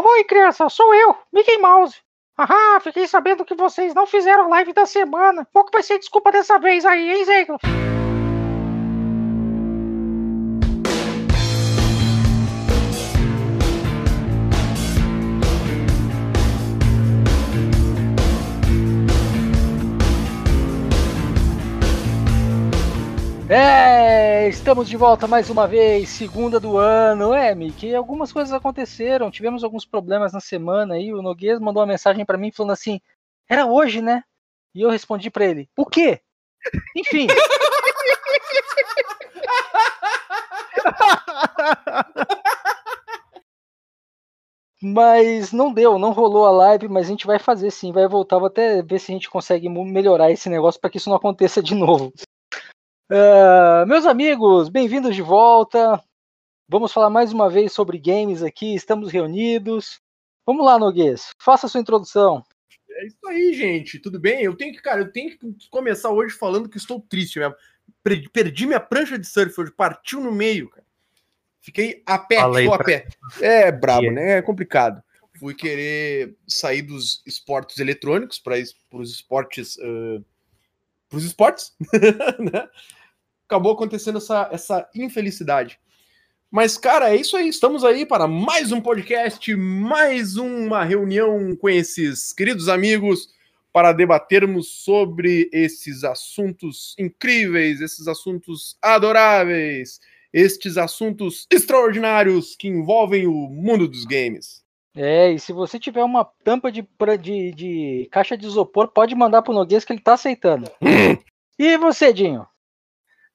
Oi, criança, sou eu, Mickey Mouse. Ahá, fiquei sabendo que vocês não fizeram live da semana. Qual que vai ser desculpa dessa vez aí, hein, Zeglo? É, estamos de volta mais uma vez, segunda do ano. É, Mickey, algumas coisas aconteceram, tivemos alguns problemas na semana aí. O Noguês mandou uma mensagem para mim falando assim: era hoje, né? E eu respondi para ele: o quê? Enfim. Mas não deu, não rolou a live, mas a gente vai fazer sim, vai voltar. Vou até ver se a gente consegue melhorar esse negócio para que isso não aconteça de novo. Uh, meus amigos, bem-vindos de volta. Vamos falar mais uma vez sobre games aqui. Estamos reunidos. Vamos lá, Noguês. Faça a sua introdução. É isso aí, gente. Tudo bem? Eu tenho que, cara, eu tenho que começar hoje falando que estou triste mesmo. Perdi minha prancha de surf hoje, partiu no meio, cara. Fiquei a pé, estou a pé. É brabo, né? É complicado. Fui querer sair dos esportes eletrônicos para os esportes. Uh, para os esportes, né? Acabou acontecendo essa, essa infelicidade. Mas, cara, é isso aí. Estamos aí para mais um podcast, mais uma reunião com esses queridos amigos para debatermos sobre esses assuntos incríveis, esses assuntos adoráveis, estes assuntos extraordinários que envolvem o mundo dos games. É, e se você tiver uma tampa de, de, de caixa de isopor, pode mandar pro Noguês que ele tá aceitando. e você, Dinho?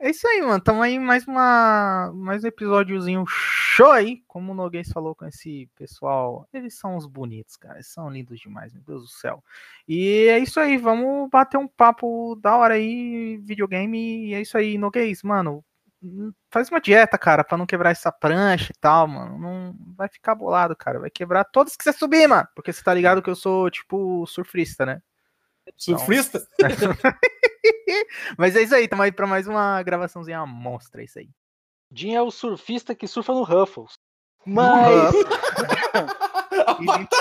É isso aí, mano. Tamo aí mais uma mais um episódiozinho show aí, como o Noguês falou com esse pessoal. Eles são os bonitos, cara. Eles são lindos demais, meu Deus do céu. E é isso aí, vamos bater um papo da hora aí, videogame. E é isso aí, Noguês, mano. Faz uma dieta, cara, para não quebrar essa prancha e tal, mano. Não vai ficar bolado, cara. Vai quebrar todos que você subir, mano. Porque você tá ligado que eu sou, tipo, surfista, né? Surfista? Então... Mas é isso aí, estamos aí para mais uma gravaçãozinha monstra, é isso aí. Jim é o surfista que surfa no Ruffles. Mas.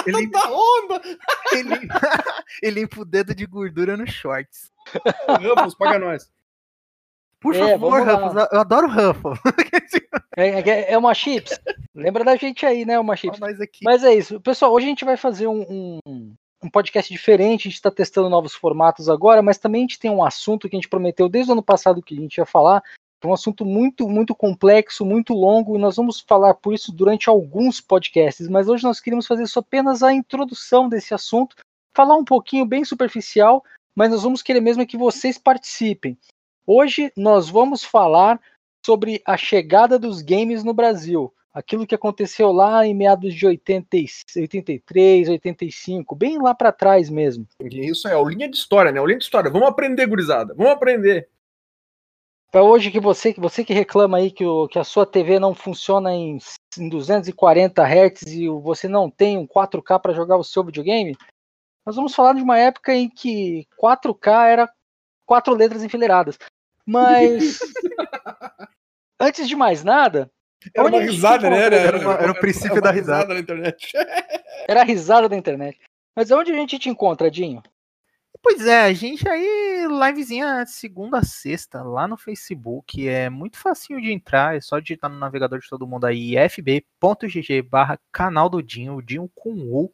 ele, ele, onda! Ele, ele limpa o dedo de gordura nos shorts. Ruffles, paga nós. Por é, favor, Ruffles, eu adoro Ruffles. É, é, é, uma chips. Lembra da gente aí, né? Uma chips. Mas é isso. Pessoal, hoje a gente vai fazer um, um, um podcast diferente, a gente está testando novos formatos agora, mas também a gente tem um assunto que a gente prometeu desde o ano passado que a gente ia falar, é um assunto muito, muito complexo, muito longo, e nós vamos falar por isso durante alguns podcasts, mas hoje nós queríamos fazer só apenas a introdução desse assunto, falar um pouquinho bem superficial, mas nós vamos querer mesmo que vocês participem. Hoje nós vamos falar sobre a chegada dos games no Brasil aquilo que aconteceu lá em meados de 80, 83, 85, bem lá para trás mesmo. Isso é, o linha de história, né? O linha de história. Vamos aprender, gurizada. Vamos aprender. Para hoje que você, você que reclama aí que, o, que a sua TV não funciona em, em 240 Hz e você não tem um 4K para jogar o seu videogame, nós vamos falar de uma época em que 4K era quatro letras enfileiradas. Mas antes de mais nada, era uma risada, né? Era, era, uma, era, o princípio da risada. na internet. era a risada da internet. Mas onde a gente te encontra, Dinho? Pois é, a gente aí, livezinha segunda a sexta, lá no Facebook. É muito facinho de entrar, é só digitar no navegador de todo mundo aí, fb.gg barra canal do Dinho, Dinho com U.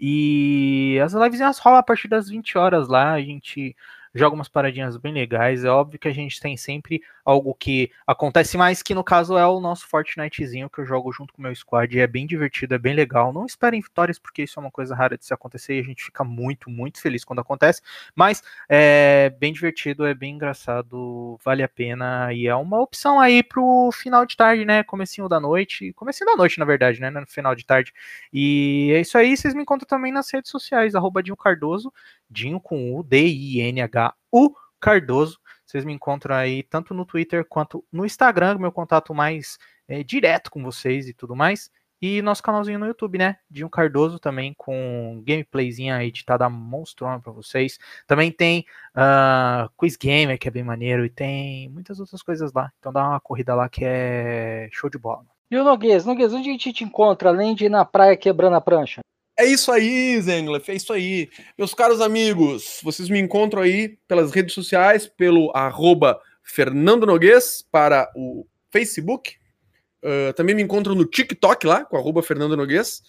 E as livezinhas rolam a partir das 20 horas lá, a gente joga umas paradinhas bem legais. É óbvio que a gente tem sempre algo que acontece mais, que no caso é o nosso Fortnitezinho que eu jogo junto com o meu squad. É bem divertido, é bem legal. Não esperem vitórias, porque isso é uma coisa rara de se acontecer e a gente fica muito, muito feliz quando acontece. Mas é bem divertido, é bem engraçado, vale a pena. E é uma opção aí pro final de tarde, né? Comecinho da noite. Comecinho da noite, na verdade, né? No final de tarde. E é isso aí. Vocês me encontram também nas redes sociais, arroba Cardoso, Dinho com U, D-I-N-H-U Cardoso. Vocês me encontram aí tanto no Twitter quanto no Instagram, meu contato mais é, direto com vocês e tudo mais. E nosso canalzinho no YouTube, né? Dinho Cardoso também com gameplayzinha editada monstrona para vocês. Também tem uh, Quiz Gamer, que é bem maneiro, e tem muitas outras coisas lá. Então dá uma corrida lá que é show de bola. E o Noguês, Noguês, onde a gente te encontra, além de ir na praia quebrando a prancha? É isso aí, Zenglef, é isso aí. Meus caros amigos, vocês me encontram aí pelas redes sociais, pelo arroba Fernando Noguês para o Facebook. Uh, também me encontram no TikTok lá, com arroba Fernando Noguês.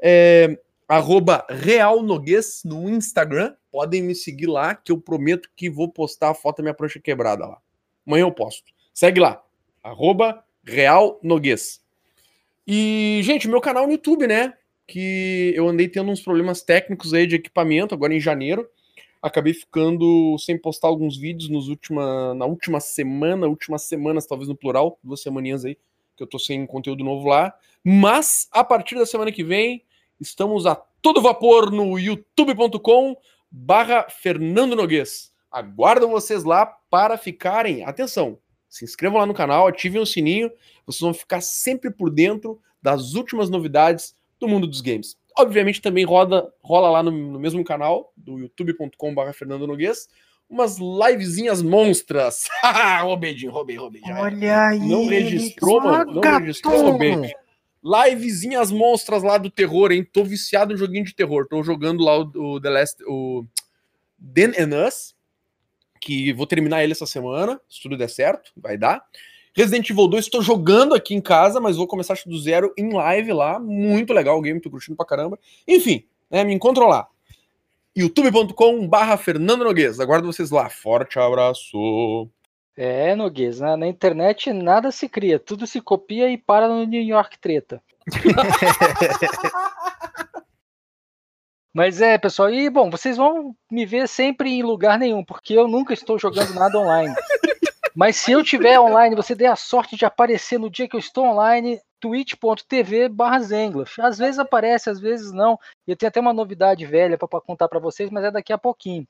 É, arroba Real Noguês no Instagram. Podem me seguir lá, que eu prometo que vou postar a foto da minha prancha quebrada lá. Amanhã eu posto. Segue lá. Arroba Real Noguês. E, gente, meu canal no YouTube, né? Que eu andei tendo uns problemas técnicos aí de equipamento agora em janeiro. Acabei ficando sem postar alguns vídeos nos última, na última semana, últimas semanas, talvez no plural, duas semaninhas aí, que eu tô sem conteúdo novo lá. Mas, a partir da semana que vem, estamos a todo vapor no youtube.com barra Fernando Noguês. Aguardo vocês lá para ficarem, atenção, se inscrevam lá no canal, ativem o sininho, vocês vão ficar sempre por dentro das últimas novidades do mundo dos games. Obviamente também roda, rola lá no, no mesmo canal, do youtube.com.br Fernando Noguês, umas livezinhas monstras. roubei, Jim, roubei, roubei. Olha aí. Não registrou, mano? Não registrou, roubei. Livezinhas monstras lá do terror, hein? Tô viciado em joguinho de terror. Tô jogando lá o, o The Last. O Den and Us, que vou terminar ele essa semana, se tudo der certo, vai dar. Resident Evil 2 estou jogando aqui em casa, mas vou começar do zero em live lá. Muito legal o game, tô curtindo pra caramba. Enfim, né, me encontram lá. youtube.com barra Fernando Noguês. Aguardo vocês lá. Forte abraço. É, Noguês, na, na internet nada se cria, tudo se copia e para no New York treta. Mas é, pessoal, e bom, vocês vão me ver sempre em lugar nenhum, porque eu nunca estou jogando nada online. Mas se eu tiver online, você der a sorte de aparecer no dia que eu estou online, twitch.tv barra Às vezes aparece, às vezes não. E eu tenho até uma novidade velha para contar para vocês, mas é daqui a pouquinho.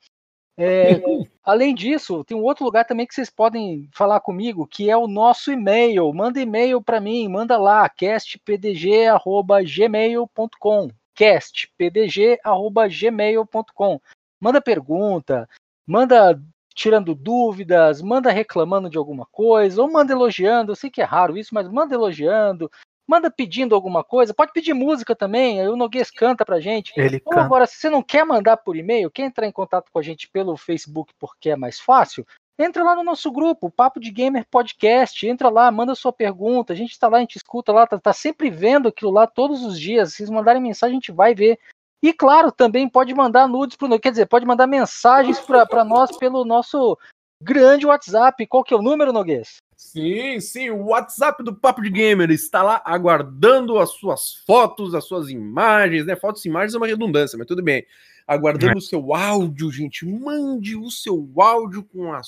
É, além disso, tem um outro lugar também que vocês podem falar comigo, que é o nosso e-mail. Manda e-mail para mim, manda lá, castpdg@gmail.com. castpdg@gmail.com. Manda pergunta, manda tirando dúvidas, manda reclamando de alguma coisa, ou manda elogiando. Eu sei que é raro isso, mas manda elogiando, manda pedindo alguma coisa. Pode pedir música também, aí o Noguês canta pra gente. Ele ou canta. agora, se você não quer mandar por e-mail, quer entrar em contato com a gente pelo Facebook porque é mais fácil, entra lá no nosso grupo, Papo de Gamer Podcast, entra lá, manda sua pergunta, a gente está lá, a gente escuta lá, tá, tá sempre vendo aquilo lá todos os dias. Se vocês mandarem mensagem, a gente vai ver. E claro, também pode mandar nudes pro quer dizer, pode mandar mensagens para nós pelo nosso grande WhatsApp. Qual que é o número, Noguês? Sim, sim, o WhatsApp do Papo de Gamer está lá aguardando as suas fotos, as suas imagens, né? Fotos e imagens é uma redundância, mas tudo bem. Aguardando o seu áudio, gente. Mande o seu áudio com, a,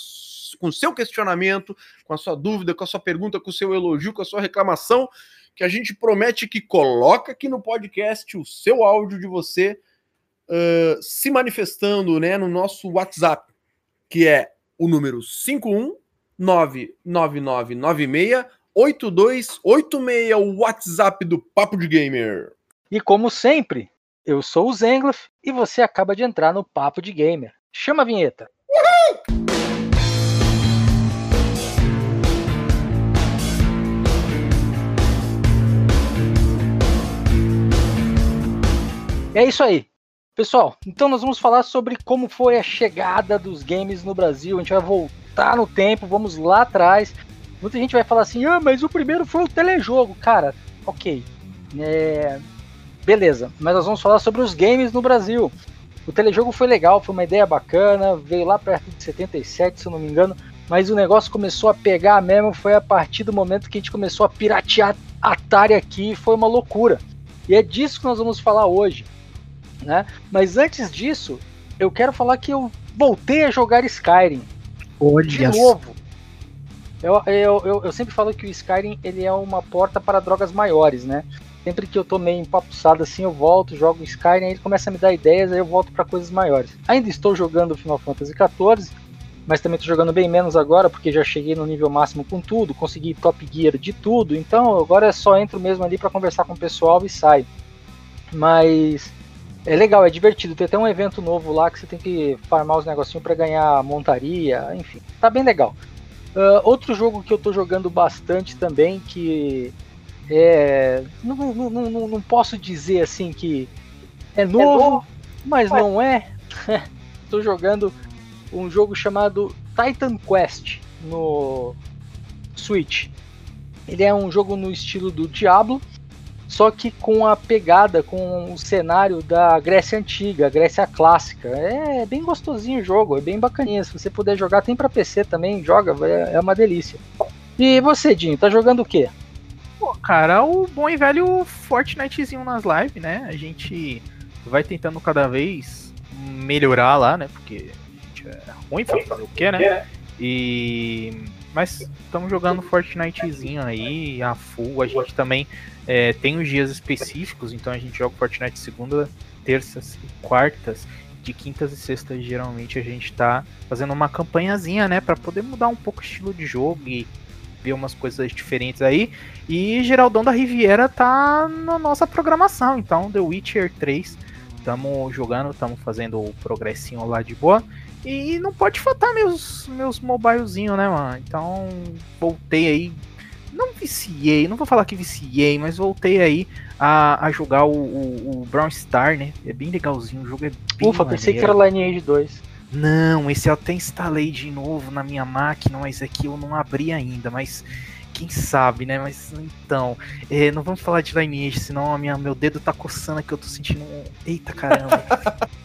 com o seu questionamento, com a sua dúvida, com a sua pergunta, com o seu elogio, com a sua reclamação que a gente promete que coloca aqui no podcast o seu áudio de você uh, se manifestando né, no nosso WhatsApp, que é o número 51999968286, o WhatsApp do Papo de Gamer. E como sempre, eu sou o Zenglaf e você acaba de entrar no Papo de Gamer. Chama a vinheta. É isso aí. Pessoal, então nós vamos falar sobre como foi a chegada dos games no Brasil. A gente vai voltar no tempo, vamos lá atrás. Muita gente vai falar assim: ah, mas o primeiro foi o telejogo. Cara, ok. É... Beleza, mas nós vamos falar sobre os games no Brasil. O telejogo foi legal, foi uma ideia bacana, veio lá perto de 77, se eu não me engano, mas o negócio começou a pegar mesmo, foi a partir do momento que a gente começou a piratear Atari aqui, foi uma loucura. E é disso que nós vamos falar hoje né? Mas antes disso, eu quero falar que eu voltei a jogar Skyrim. Olha de novo. Eu, eu, eu, eu, sempre falo que o Skyrim ele é uma porta para drogas maiores, né? Sempre que eu tô meio empapuçado assim, eu volto, jogo Skyrim, aí ele começa a me dar ideias, aí eu volto para coisas maiores. Ainda estou jogando Final Fantasy XIV, mas também estou jogando bem menos agora, porque já cheguei no nível máximo com tudo, consegui Top Gear de tudo, então agora só entro mesmo ali para conversar com o pessoal e saio. Mas é legal, é divertido. Tem até um evento novo lá que você tem que farmar os negocinhos para ganhar montaria, enfim, tá bem legal. Uh, outro jogo que eu tô jogando bastante também, que É, não, não, não, não posso dizer assim que é novo, é novo mas não é. Estou jogando um jogo chamado Titan Quest no Switch. Ele é um jogo no estilo do Diablo, só que com a pegada, com o cenário da Grécia Antiga, Grécia Clássica. É bem gostosinho o jogo, é bem bacaninha. Se você puder jogar, tem para PC também, joga, é uma delícia. E você, Dinho, tá jogando o quê? Pô, cara, o bom e velho Fortnitezinho nas lives, né? A gente vai tentando cada vez melhorar lá, né? Porque a gente é ruim pra fazer o quê, né? E. Mas estamos jogando Fortnitezinho aí, a full. A gente também é, tem os dias específicos, então a gente joga Fortnite segunda, terças e quartas. De quintas e sextas, geralmente, a gente tá fazendo uma campanhazinha, né? para poder mudar um pouco o estilo de jogo e ver umas coisas diferentes aí. E Geraldão da Riviera tá na nossa programação. Então, The Witcher 3, estamos jogando, estamos fazendo o progressinho lá de boa. E não pode faltar meus, meus mobilezinhos, né, mano? Então, voltei aí. Não viciei, não vou falar que viciei, mas voltei aí a, a jogar o, o, o Brown Star, né? É bem legalzinho, o jogo é bem Ufa, maneiro. pensei que era Lineage 2. Não, esse eu até instalei de novo na minha máquina, mas aqui eu não abri ainda, mas quem sabe, né? Mas então, é, não vamos falar de Lineage, senão a minha, meu dedo tá coçando aqui, eu tô sentindo um... Eita caramba.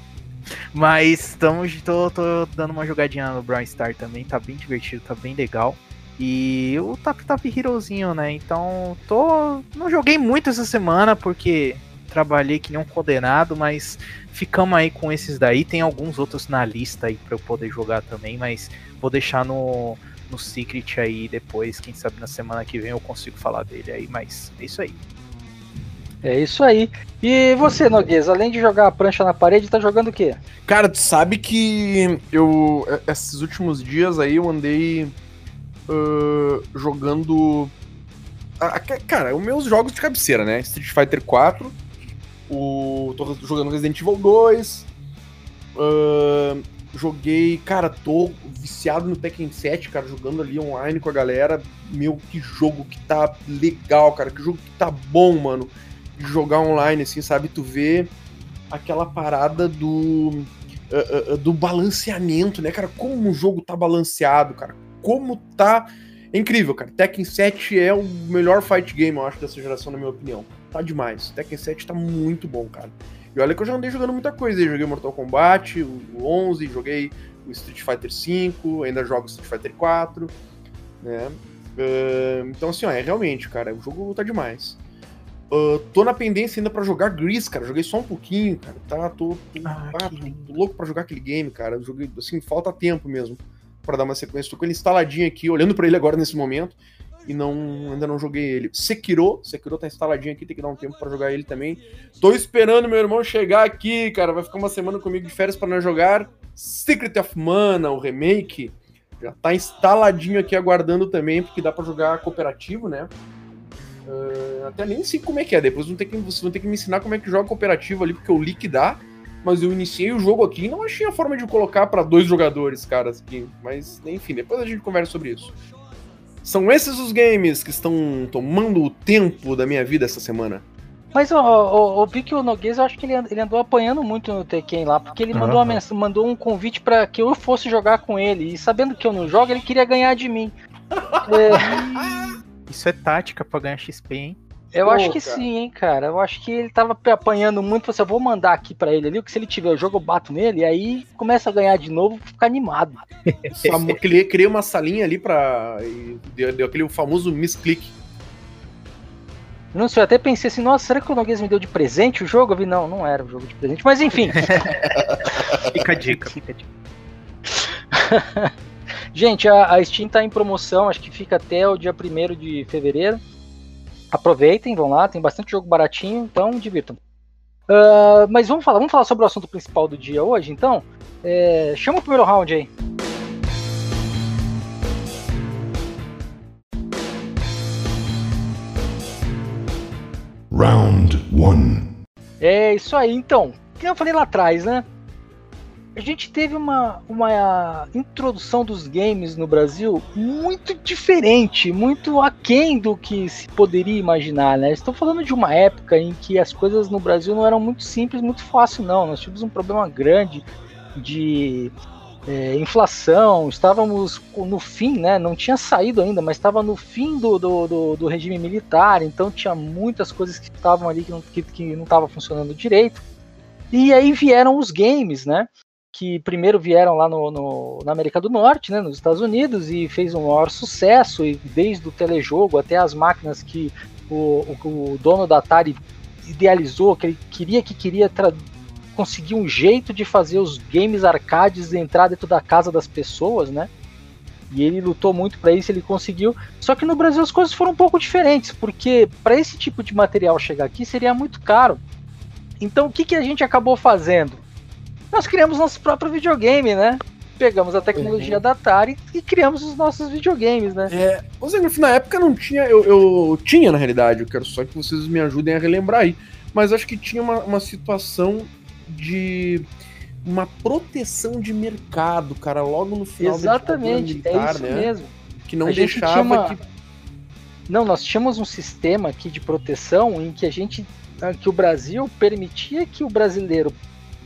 mas estamos, tô, tô dando uma jogadinha no Brown Star também, tá bem divertido, tá bem legal. E o Tap Tap Herozinho, né? Então, tô. Não joguei muito essa semana porque trabalhei que nem um condenado, mas ficamos aí com esses daí. Tem alguns outros na lista aí para eu poder jogar também, mas vou deixar no, no Secret aí depois. Quem sabe na semana que vem eu consigo falar dele aí, mas é isso aí. É isso aí. E você, Noguês, além de jogar a prancha na parede, tá jogando o quê? Cara, tu sabe que eu. Esses últimos dias aí eu andei uh, jogando. Ah, cara, os meus jogos de cabeceira, né? Street Fighter 4 o, tô jogando Resident Evil 2. Uh, joguei, cara, tô viciado no Tekken 7, cara, jogando ali online com a galera. Meu, que jogo que tá legal, cara. Que jogo que tá bom, mano. De jogar online, assim, sabe? Tu vê aquela parada do. Uh, uh, do balanceamento, né, cara? Como o jogo tá balanceado, cara. Como tá. É incrível, cara. Tekken 7 é o melhor fight game, eu acho, dessa geração, na minha opinião tá demais. Tekken 7 tá muito bom, cara. E olha que eu já andei jogando muita coisa. Eu joguei Mortal Kombat, o 11, joguei o Street Fighter 5, ainda jogo Street Fighter 4, né? Uh, então, assim, ó, é realmente, cara, o jogo tá demais. Uh, tô na pendência ainda para jogar Gris, cara. Joguei só um pouquinho, cara. Tá, tô, tô, ah, ah, tô, louco para jogar aquele game, cara. joguei, assim, falta tempo mesmo para dar uma sequência. Tô com ele instaladinho aqui, olhando para ele agora nesse momento e não ainda não joguei ele. Sekiro, Sekiro tá instaladinho aqui, tem que dar um tempo para jogar ele também. Tô esperando meu irmão chegar aqui, cara, vai ficar uma semana comigo de férias para nós jogar Secret of Mana, o remake. Já tá instaladinho aqui aguardando também, porque dá para jogar cooperativo, né? Uh, até nem sei como é que é, depois vão ter que, vocês vão ter que me ensinar como é que joga cooperativo ali, porque o li que dá. Mas eu iniciei o jogo aqui e não achei a forma de colocar para dois jogadores, cara. Aqui. Mas, enfim, depois a gente conversa sobre isso. São esses os games que estão tomando o tempo da minha vida essa semana. Mas eu, vi que o Noguês, eu acho que ele, ele andou apanhando muito no Tekken lá, porque ele mandou, uma mandou um convite para que eu fosse jogar com ele. E sabendo que eu não jogo, ele queria ganhar de mim. é... Isso é tática pra ganhar XP, hein? Eu Pô, acho que cara. sim, hein, cara. Eu acho que ele tava apanhando muito. Você, eu vou mandar aqui para ele ali, que se ele tiver o jogo, eu bato nele, e aí começa a ganhar de novo, ficar animado. criei, criei uma salinha ali pra. Deu, deu aquele famoso misclick. Não sei, eu até pensei assim, nossa, será que o Noguês me deu de presente o jogo? Eu vi, não, não era o jogo de presente, mas enfim. fica a dica, fica a dica. Gente, a, a Steam tá em promoção, acho que fica até o dia 1 de fevereiro. Aproveitem, vão lá, tem bastante jogo baratinho, então divirtam. Uh, mas vamos falar, vamos falar sobre o assunto principal do dia hoje, então. É, chama o primeiro round aí. Round 1. É isso aí, então. Que eu falei lá atrás, né? A gente teve uma, uma introdução dos games no Brasil muito diferente, muito aquém do que se poderia imaginar, né? Estou falando de uma época em que as coisas no Brasil não eram muito simples, muito fácil, não. Nós tivemos um problema grande de é, inflação, estávamos no fim, né? Não tinha saído ainda, mas estava no fim do, do, do, do, regime militar, então tinha muitas coisas que estavam ali que não que, que não funcionando direito. E aí vieram os games, né? Que primeiro vieram lá no, no, na América do Norte, né, nos Estados Unidos, e fez um maior sucesso, e desde o telejogo até as máquinas que o, o, o dono da Atari idealizou, que ele queria que queria conseguir um jeito de fazer os games arcades entrar dentro da casa das pessoas, né? E ele lutou muito para isso, ele conseguiu. Só que no Brasil as coisas foram um pouco diferentes, porque para esse tipo de material chegar aqui seria muito caro. Então o que, que a gente acabou fazendo? Nós criamos nosso próprio videogame, né? Pegamos a tecnologia uhum. da Atari e criamos os nossos videogames, né? É, na época não tinha, eu, eu tinha na realidade, eu quero só que vocês me ajudem a relembrar aí. Mas acho que tinha uma, uma situação de uma proteção de mercado, cara, logo no final Exatamente, militar, é isso né? mesmo. Que não a deixava uma... que... Não, nós tínhamos um sistema aqui de proteção em que a gente ah, que o Brasil permitia que o brasileiro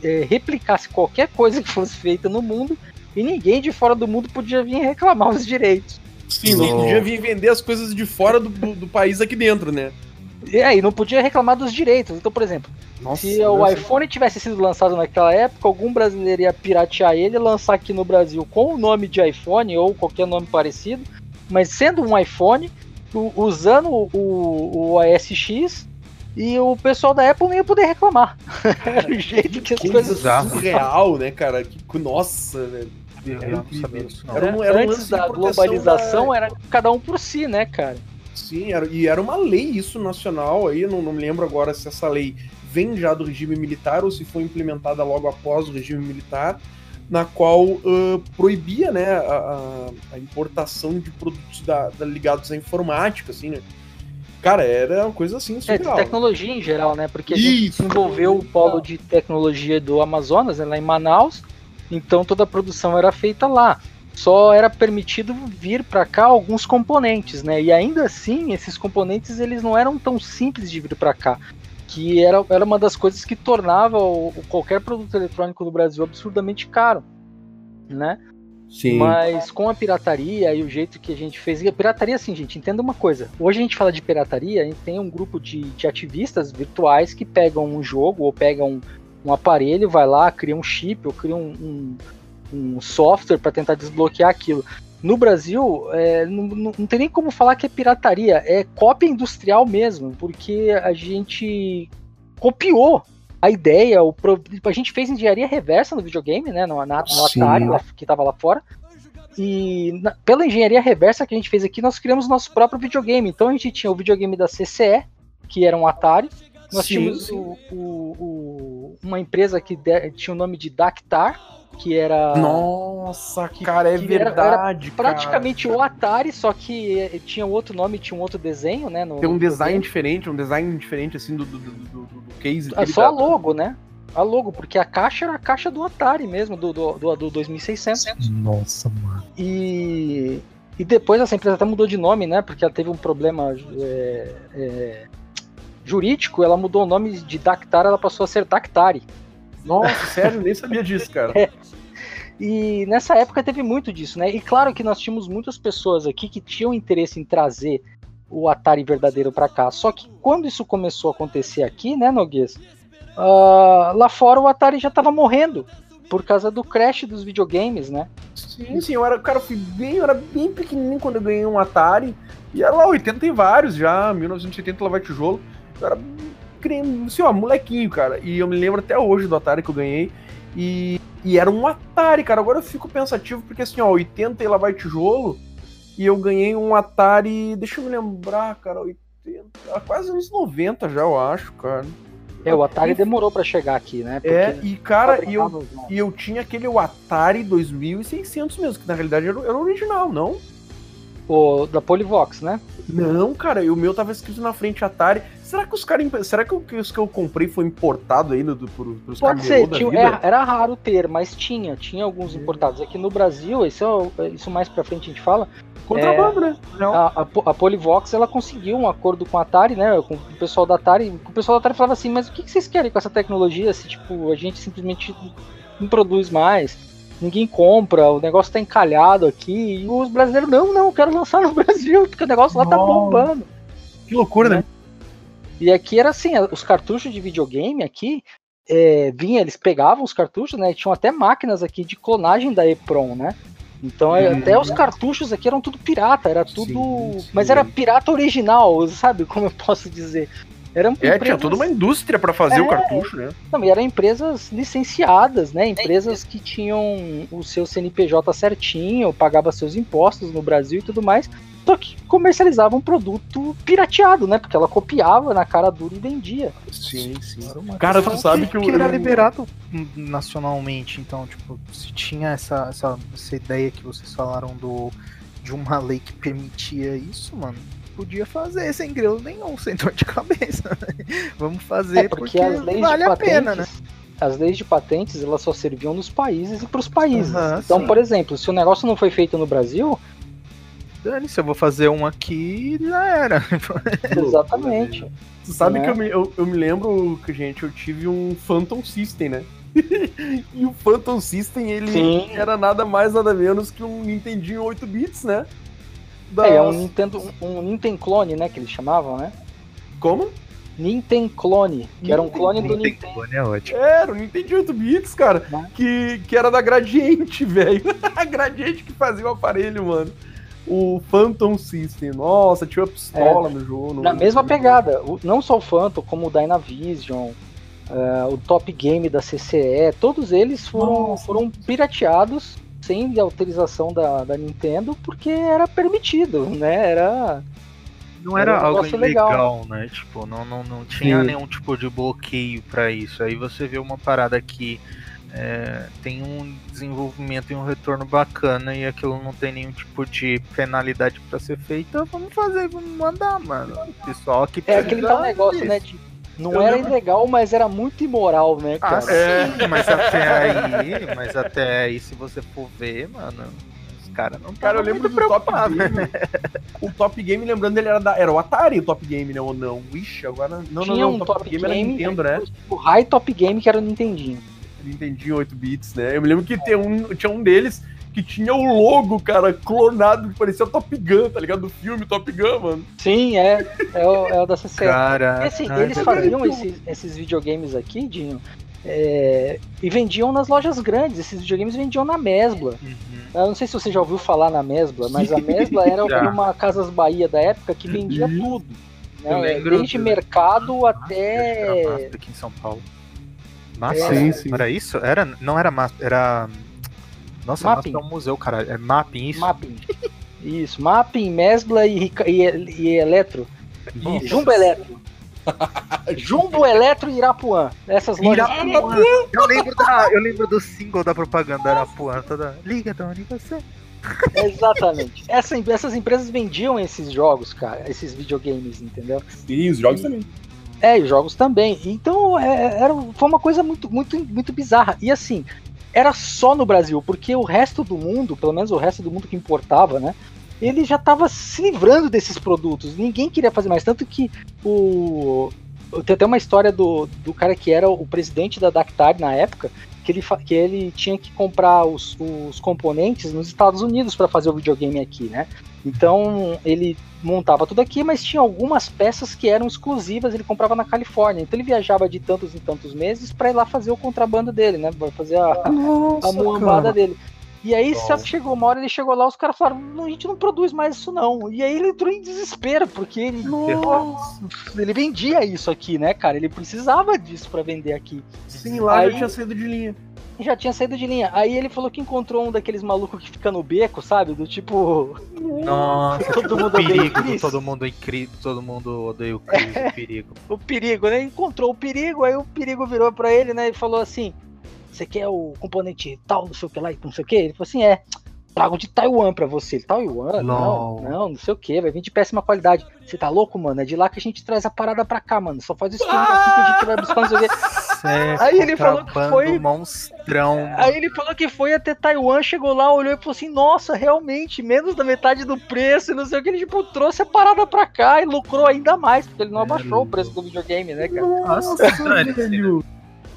é, replicasse qualquer coisa que fosse feita no mundo e ninguém de fora do mundo podia vir reclamar os direitos. Sim, não podia vir vender as coisas de fora do, do, país aqui dentro, né? E aí, não podia reclamar dos direitos. Então, por exemplo, Nossa, se o iPhone tivesse sido lançado naquela época, algum brasileiro ia piratear ele e lançar aqui no Brasil com o nome de iPhone ou qualquer nome parecido, mas sendo um iPhone, usando o, o, o ASX, e o pessoal da Apple não ia poder reclamar. Era o jeito que as que coisas. Surreal, né, cara? Que, nossa, velho. Era um, era um Antes da globalização, da... era cada um por si, né, cara? Sim, era, e era uma lei isso nacional aí, não, não me lembro agora se essa lei vem já do regime militar ou se foi implementada logo após o regime militar, na qual uh, proibia né, a, a, importação de produtos da, da, ligados à informática, assim, né? Cara, era uma coisa assim surreal. É, tecnologia em geral, né? Porque a gente desenvolveu o polo de tecnologia do Amazonas, né, lá em Manaus, então toda a produção era feita lá só era permitido vir para cá alguns componentes, né? E ainda assim, esses componentes eles não eram tão simples de vir para cá, que era, era uma das coisas que tornava o qualquer produto eletrônico do Brasil absurdamente caro, né? Sim. Mas com a pirataria e o jeito que a gente fez. A pirataria, assim, gente, entenda uma coisa. Hoje a gente fala de pirataria, a gente tem um grupo de, de ativistas virtuais que pegam um jogo ou pegam um, um aparelho, vai lá, cria um chip ou cria um, um, um software para tentar desbloquear aquilo. No Brasil, é, não, não, tem nem como falar que é pirataria, é cópia industrial mesmo, porque a gente copiou a ideia, o, a gente fez engenharia reversa no videogame, né, no, na, no Atari, lá, que estava lá fora, e na, pela engenharia reversa que a gente fez aqui, nós criamos nosso próprio videogame. Então a gente tinha o videogame da CCE, que era um Atari, nós sim, tínhamos sim. O, o, o, uma empresa que de, tinha o nome de Dactar, que era. Nossa, que, cara, é verdade. Era, era praticamente cara. o Atari, só que eh, tinha outro nome, tinha um outro desenho, né? No, Tem um design desenho. diferente, um design diferente, assim, do, do, do, do, do case. É só a logo, né? A logo, porque a caixa era a caixa do Atari mesmo, do, do, do, do 2600. Nossa, mano. E, e depois essa empresa até mudou de nome, né? Porque ela teve um problema é, é, jurídico, ela mudou o nome de Dactar, ela passou a ser Dactari. Nossa, sério? Nem sabia disso, cara. É. E nessa época teve muito disso, né? E claro que nós tínhamos muitas pessoas aqui que tinham interesse em trazer o Atari verdadeiro para cá. Só que quando isso começou a acontecer aqui, né, Noguês? Uh, lá fora o Atari já tava morrendo por causa do crash dos videogames, né? Sim, sim, eu era, cara, eu fui bem, eu era bem pequenininho quando eu ganhei um Atari. E era lá, 80 tem vários já, 1980 lá vai tijolo. Eu era assim, ó, molequinho, cara. E eu me lembro até hoje do Atari que eu ganhei. E, e era um Atari, cara. Agora eu fico pensativo, porque assim, ó, 80 e lá vai tijolo. E eu ganhei um Atari. Deixa eu me lembrar, cara, 80. Quase uns 90 já, eu acho, cara. É, o Atari e, demorou para chegar aqui, né? é, e cara, e eu, e eu tinha aquele Atari 2600 mesmo, que na realidade era, era o original, não? O da Polivox, né? Não, cara, o meu tava escrito na frente Atari Será que os caras. Será que os que eu comprei foi importado ainda do, por, pros Pode ser, tinha, era, era, raro ter, mas tinha, tinha alguns importados. Aqui no Brasil, isso, é isso mais pra frente a gente fala. Contrabando, é, né? A, a, a, Polivox ela conseguiu um acordo com a Atari, né? Com o pessoal da Atari. O pessoal da Atari falava assim, mas o que, que vocês querem com essa tecnologia se tipo, a gente simplesmente não produz mais? Ninguém compra, o negócio tá encalhado aqui. E os brasileiros, não, não, quero lançar no Brasil, porque o negócio lá tá bombando. Que loucura, né? E aqui era assim, os cartuchos de videogame aqui, é, vinha, eles pegavam os cartuchos, né? Tinham até máquinas aqui de clonagem da EPROM, né? Então hum. até os cartuchos aqui eram tudo pirata, era tudo. Sim, sim. Mas era pirata original, sabe? Como eu posso dizer? Eram é, empresas... tinha toda uma indústria para fazer é, o cartucho, né? Também eram empresas licenciadas, né? Empresas que tinham o seu CNPJ certinho, pagava seus impostos no Brasil e tudo mais. Só que comercializava um produto pirateado, né? Porque ela copiava na cara dura e vendia. Sim, sim. Cara, tu sabe que, que, que era liberado nacionalmente, então, tipo, se tinha essa, essa, essa ideia que vocês falaram do de uma lei que permitia isso, mano, podia fazer sem grelo nenhum, sem dor de cabeça. Vamos fazer é porque, porque as leis vale de patentes, a pena, né? As leis de patentes elas só serviam nos países e para os países. Uhum, então, sim. por exemplo, se o negócio não foi feito no Brasil, dane-se, eu vou fazer um aqui e já era. Exatamente. Você sabe né? que eu me, eu, eu me lembro que, gente, eu tive um Phantom System, né? e o Phantom System, ele Sim. era nada mais, nada menos que um Nintendinho 8 bits, né? Das... É, é um Nintendo, um Nintendo clone, né, que eles chamavam, né? Como? Nintendo Clone, que era um clone do Nintendo. Clone é ótimo. Era o Nintendo 8 bits, cara, que, que era da Gradiente, velho. a Gradiente que fazia o aparelho, mano. O Phantom System, nossa, tinha uma pistola é, no jogo. Na mesma pegada, não só o Phantom, como o Dynavision, uh, o Top Game da CCE, todos eles foram, foram pirateados sem autorização da, da Nintendo, porque era permitido, né? Era. Não era, era um algo ilegal, legal, né? Tipo, não, não, não tinha Sim. nenhum tipo de bloqueio para isso. Aí você vê uma parada que é, tem um desenvolvimento e um retorno bacana e aquilo não tem nenhum tipo de penalidade para ser feita, vamos fazer, vamos mandar, mano. pessoal que É aquele tal negócio, disso. né? De não eu era lembro... ilegal, mas era muito imoral, né, ah, cara? Ah, sim, mas até aí, mas até aí, se você for ver, mano, os caras não Cara, eu lembro do Top Game. o Top Game, lembrando, ele era da. Era o Atari o Top Game, né? Ou não? Ixi, agora. Não, Tinha não, não. Um top, top, Game, era Nintendo, né? O High Top Game, que era o Nintendinho. Nintendinho 8 bits, né? Eu me lembro que tem um, tinha um deles que tinha o logo, cara, clonado, que parecia Top Gun, tá ligado? Do filme Top Gun, mano. Sim, é. É o, é o da CC. Cara, Esse, eles faziam esses, esses videogames aqui, Dinho, é, e vendiam nas lojas grandes. Esses videogames vendiam na Mesbla. Uhum. Eu não sei se você já ouviu falar na Mesbla, mas a Mesbla era uma Casas Bahia da época que vendia uhum. tudo. Né? Desde mercado até. Aqui em São Paulo. Massa? Sim, sim. Era isso? Era, não era massa, era nossa, Mapping. é um museu, cara. É Mapping, isso? Mapping. Isso, Mapping, Mesbla e, e, e Eletro. Isso. Jumbo Eletro. Jumbo Eletro e Irapuã. Essas lojas. Irapuã. Eu lembro, da, eu lembro do single da propaganda Irapuã. Toda... Liga, Doni, você. Exatamente. Essa, essas empresas vendiam esses jogos, cara, esses videogames, entendeu? Sim, os jogos também. É, os jogos também. Então, é, era, foi uma coisa muito, muito, muito bizarra. E assim, era só no Brasil, porque o resto do mundo, pelo menos o resto do mundo que importava, né? Ele já estava se livrando desses produtos. Ninguém queria fazer mais. Tanto que o. Tem até uma história do, do cara que era o presidente da Dactar na época, que ele, que ele tinha que comprar os, os componentes nos Estados Unidos para fazer o videogame aqui, né? Então ele montava tudo aqui, mas tinha algumas peças que eram exclusivas, ele comprava na Califórnia. Então ele viajava de tantos em tantos meses para ir lá fazer o contrabando dele, né? Pra fazer a, Nossa, a muambada dele. E aí, Nossa. chegou uma hora, ele chegou lá, os caras falaram, a gente não produz mais isso não. E aí ele entrou em desespero, porque ele, Nossa. ele vendia isso aqui, né, cara? Ele precisava disso para vender aqui. Sim, lá aí, já tinha saído de linha. Já tinha saído de linha. Aí ele falou que encontrou um daqueles malucos que fica no beco, sabe? Do tipo. Nossa, todo mundo perigo, odeia todo mundo incrível, todo mundo odeia o Chris, é, o perigo. O perigo, né? Encontrou o perigo, aí o perigo virou pra ele, né? E falou assim: Você quer o componente tal, não sei o que lá, não sei o que? Ele falou assim: É. trago de Taiwan pra você. Taiwan? Não, não, não sei o que, vai vir de péssima qualidade. Você tá louco, mano? É de lá que a gente traz a parada pra cá, mano. Só faz o ah! que a gente vai buscar, não sei o quê. É aí ele falou que foi. Monstrão. Aí ele falou que foi até Taiwan, chegou lá, olhou e falou assim: Nossa, realmente, menos da metade do preço e não sei o que. Ele, tipo, trouxe a parada pra cá e lucrou ainda mais, porque ele não abaixou o preço do videogame, né, cara? Nossa, velho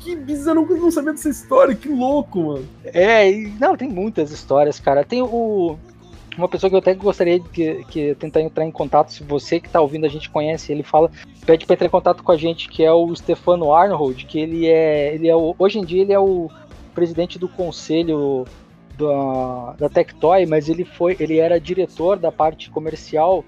que bizarro, eu não sabia dessa história, que louco, mano. É, não, tem muitas histórias, cara. Tem o. Uma pessoa que eu até gostaria de que, tentar entrar em contato, se você que tá ouvindo a gente conhece, ele fala, pede para entrar em contato com a gente, que é o Stefano Arnold, que ele é, ele é o, hoje em dia ele é o presidente do conselho da, da Tectoy, mas ele foi, ele era diretor da parte comercial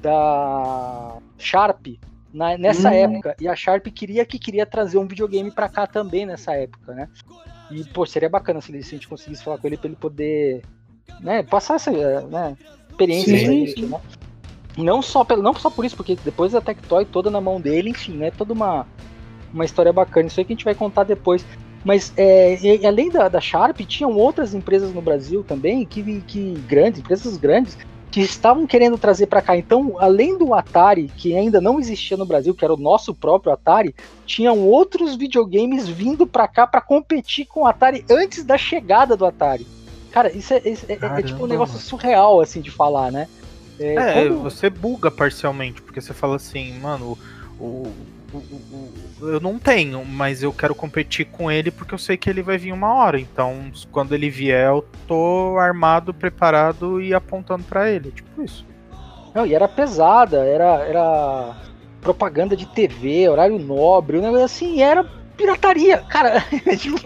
da Sharp, na, nessa hum. época. E a Sharp queria que queria trazer um videogame para cá também nessa época, né? E, pô, seria bacana se, a gente conseguisse falar com ele para ele poder né, passar essa né, experiência sim, gente, né? Não só, pelo, não só por isso, porque depois a Tectoy toda na mão dele, enfim, né? Toda uma, uma história bacana. Isso aí que a gente vai contar depois. Mas é, e, além da, da Sharp, tinham outras empresas no Brasil também, que, que grandes, empresas grandes, que estavam querendo trazer para cá. Então, além do Atari, que ainda não existia no Brasil, que era o nosso próprio Atari, tinham outros videogames vindo para cá para competir com o Atari antes da chegada do Atari. Cara, isso é, é, Caramba, é tipo um negócio surreal, assim, de falar, né? É, é quando... você buga parcialmente, porque você fala assim, mano, o, eu não tenho, mas eu quero competir com ele porque eu sei que ele vai vir uma hora. Então, quando ele vier, eu tô armado, preparado e apontando para ele. Tipo isso. Não, e era pesada, era, era propaganda de TV, horário nobre, um negócio assim, era pirataria, cara. tipo,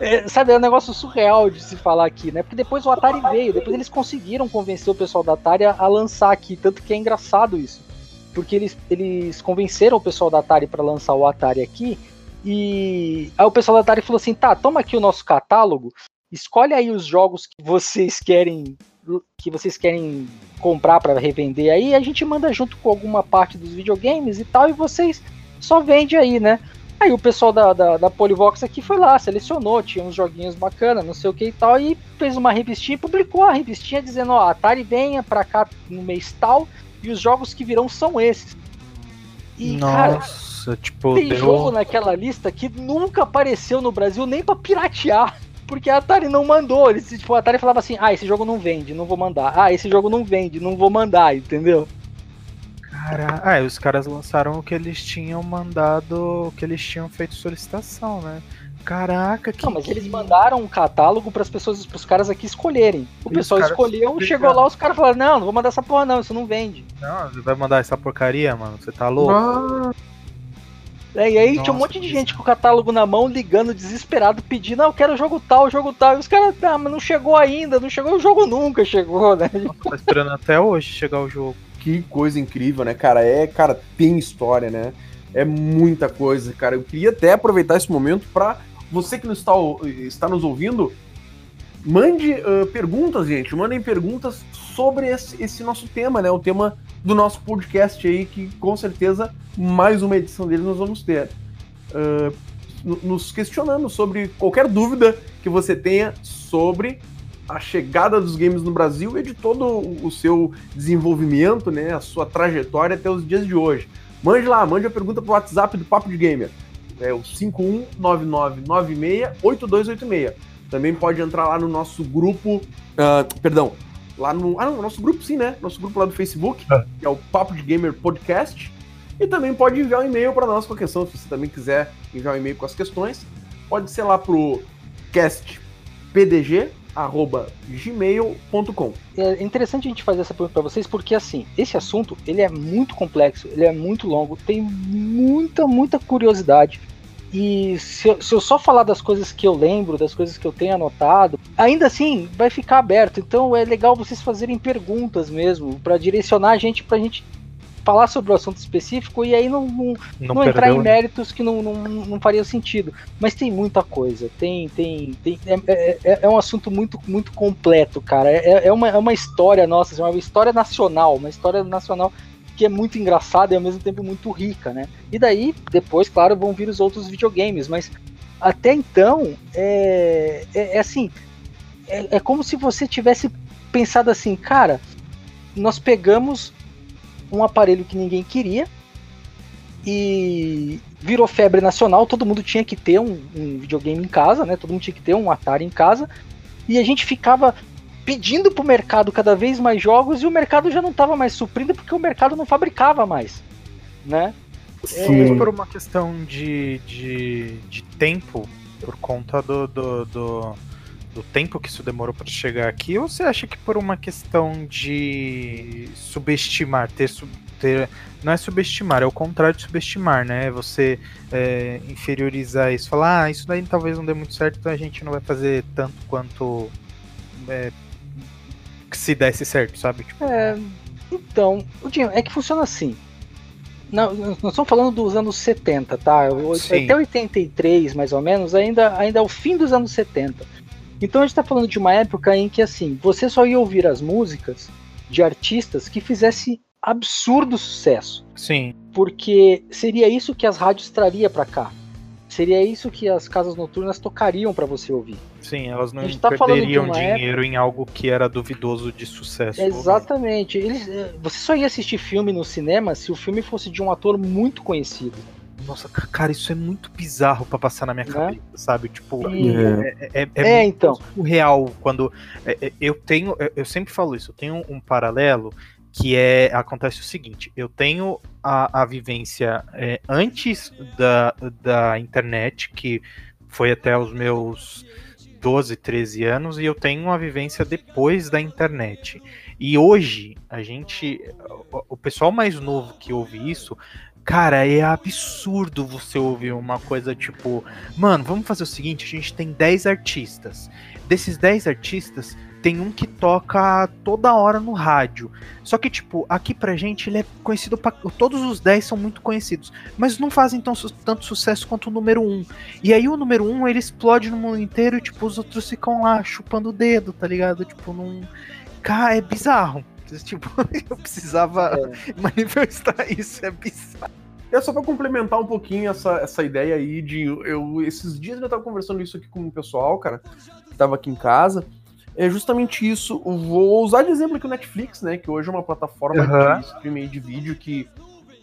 é, sabe, é um negócio surreal de se falar aqui, né? Porque depois o Atari veio, depois eles conseguiram convencer o pessoal da Atari a lançar aqui, tanto que é engraçado isso porque eles, eles convenceram o pessoal da Atari para lançar o Atari aqui. E aí o pessoal da Atari falou assim: tá, toma aqui o nosso catálogo, escolhe aí os jogos que vocês querem que vocês querem comprar para revender aí, a gente manda junto com alguma parte dos videogames e tal, e vocês só vende aí, né? Aí o pessoal da, da, da Polivox aqui foi lá, selecionou, tinha uns joguinhos bacanas, não sei o que e tal, e fez uma revistinha e publicou a revistinha dizendo, ó, Atari venha pra cá no mês tal, e os jogos que virão são esses. E, Nossa, cara, tipo, tem deu... jogo naquela lista que nunca apareceu no Brasil nem para piratear. Porque a Atari não mandou. Eles, tipo, a Atari falava assim: ah, esse jogo não vende, não vou mandar. Ah, esse jogo não vende, não vou mandar, entendeu? Cara, ah, os caras lançaram o que eles tinham mandado, o que eles tinham feito solicitação, né? Caraca, que. Não, mas eles mandaram um catálogo para as pessoas, para os caras aqui escolherem. O e pessoal escolheu, chegou lá, os caras falaram: Não, não vou mandar essa porra, não, isso não vende. Não, você vai mandar essa porcaria, mano? Você tá louco? Ah. É, e aí Nossa, tinha um monte de gente com o catálogo na mão, ligando, desesperado, pedindo, não, eu quero jogo tal, jogo tal. E os caras, ah, mas não chegou ainda, não chegou, o jogo nunca chegou, né? Nossa, tá esperando até hoje chegar o jogo. Que coisa incrível, né, cara? É, cara, tem história, né? É muita coisa, cara. Eu queria até aproveitar esse momento para você que está, está nos ouvindo, mande uh, perguntas, gente. Mandem perguntas sobre esse, esse, nosso tema, né? O tema do nosso podcast aí, que com certeza mais uma edição dele nós vamos ter. Uh, nos questionando sobre qualquer dúvida que você tenha sobre a chegada dos games no Brasil e de todo o seu desenvolvimento, né? A sua trajetória até os dias de hoje. Mande lá, mande a pergunta pro WhatsApp do Papo de Gamer é o 5199968286. Também pode entrar lá no nosso grupo, uh, perdão, lá no, ah, não, nosso grupo sim, né? Nosso grupo lá do Facebook, é. que é o Papo de Gamer Podcast. E também pode enviar um e-mail para nós com a questão, se você também quiser enviar um e-mail com as questões, pode ser lá pro castpdg@gmail.com. É interessante a gente fazer essa pergunta para vocês porque assim, esse assunto, ele é muito complexo, ele é muito longo, tem muita, muita curiosidade. E se eu, se eu, só falar das coisas que eu lembro, das coisas que eu tenho anotado, ainda assim vai ficar aberto. Então é legal vocês fazerem perguntas mesmo, para direcionar a gente, pra gente falar sobre o assunto específico e aí não, não, não, não entrar em né? méritos que não, não, não faria sentido. Mas tem muita coisa, tem. tem, tem é, é, é, é um assunto muito, muito completo, cara. É, é, uma, é uma história nossa, é uma história nacional, uma história nacional que é muito engraçada e ao mesmo tempo muito rica, né? E daí, depois, claro, vão vir os outros videogames, mas até então, é, é, é assim, é, é como se você tivesse pensado assim, cara, nós pegamos um aparelho que ninguém queria e virou febre nacional, todo mundo tinha que ter um, um, videogame em casa, né? Todo mundo tinha que ter um Atari em casa. E a gente ficava pedindo pro mercado cada vez mais jogos e o mercado já não estava mais suprindo porque o mercado não fabricava mais, né? Sim. É... por uma questão de, de, de tempo, por conta do, do, do, do tempo que isso demorou para chegar aqui, ou você acha que por uma questão de subestimar, ter, ter não é subestimar, é o contrário de subestimar, né? Você é, inferiorizar isso, falar, ah, isso daí talvez não dê muito certo, então a gente não vai fazer tanto quanto é, se desse certo, sabe? Tipo, é, então, é que funciona assim. Não, nós estamos falando dos anos 70, tá? Sim. Até 83, mais ou menos, ainda, ainda é o fim dos anos 70. Então a gente está falando de uma época em que, assim, você só ia ouvir as músicas de artistas que fizessem absurdo sucesso. Sim. Porque seria isso que as rádios traria para cá. Seria isso que as casas noturnas tocariam para você ouvir. Sim, elas não tá perderiam dinheiro época... em algo que era duvidoso de sucesso. Exatamente. Eles, eh, você só ia assistir filme no cinema se o filme fosse de um ator muito conhecido. Nossa, cara, isso é muito bizarro para passar na minha né? cabeça, sabe? Tipo, é, é, é, é, é então. real quando é, é, eu tenho, eu sempre falo isso, eu tenho um paralelo que é acontece o seguinte: eu tenho a, a vivência é, antes da, da internet, que foi até os meus 12, 13 anos, e eu tenho uma vivência depois da internet. E hoje, a gente. O pessoal mais novo que ouve isso. Cara, é absurdo você ouvir uma coisa tipo, mano, vamos fazer o seguinte, a gente tem 10 artistas. Desses 10 artistas, tem um que toca toda hora no rádio. Só que, tipo, aqui pra gente ele é conhecido pra. Todos os 10 são muito conhecidos. Mas não fazem tão, tanto sucesso quanto o número 1. E aí o número 1 ele explode no mundo inteiro e, tipo, os outros ficam lá chupando o dedo, tá ligado? Tipo, não. Cara, é bizarro. Tipo, eu precisava é. manifestar isso, é bizarro. É só para complementar um pouquinho essa, essa ideia aí de. Eu, esses dias eu tava conversando isso aqui com o pessoal, cara, que tava aqui em casa é justamente isso. Vou usar de exemplo aqui o Netflix, né? Que hoje é uma plataforma uhum. de streaming de vídeo que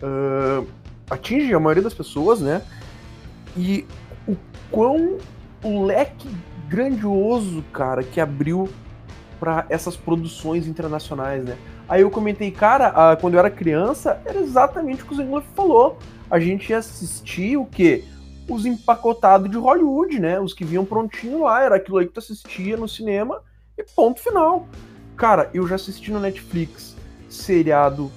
uh, atinge a maioria das pessoas, né? E o quão o leque grandioso, cara, que abriu para essas produções internacionais, né? Aí eu comentei, cara, quando eu era criança, era exatamente o que o Zengler falou. A gente ia assistir o quê? Os empacotados de Hollywood, né? Os que vinham prontinho lá, era aquilo aí que tu assistia no cinema e ponto final. Cara, eu já assisti no Netflix seriado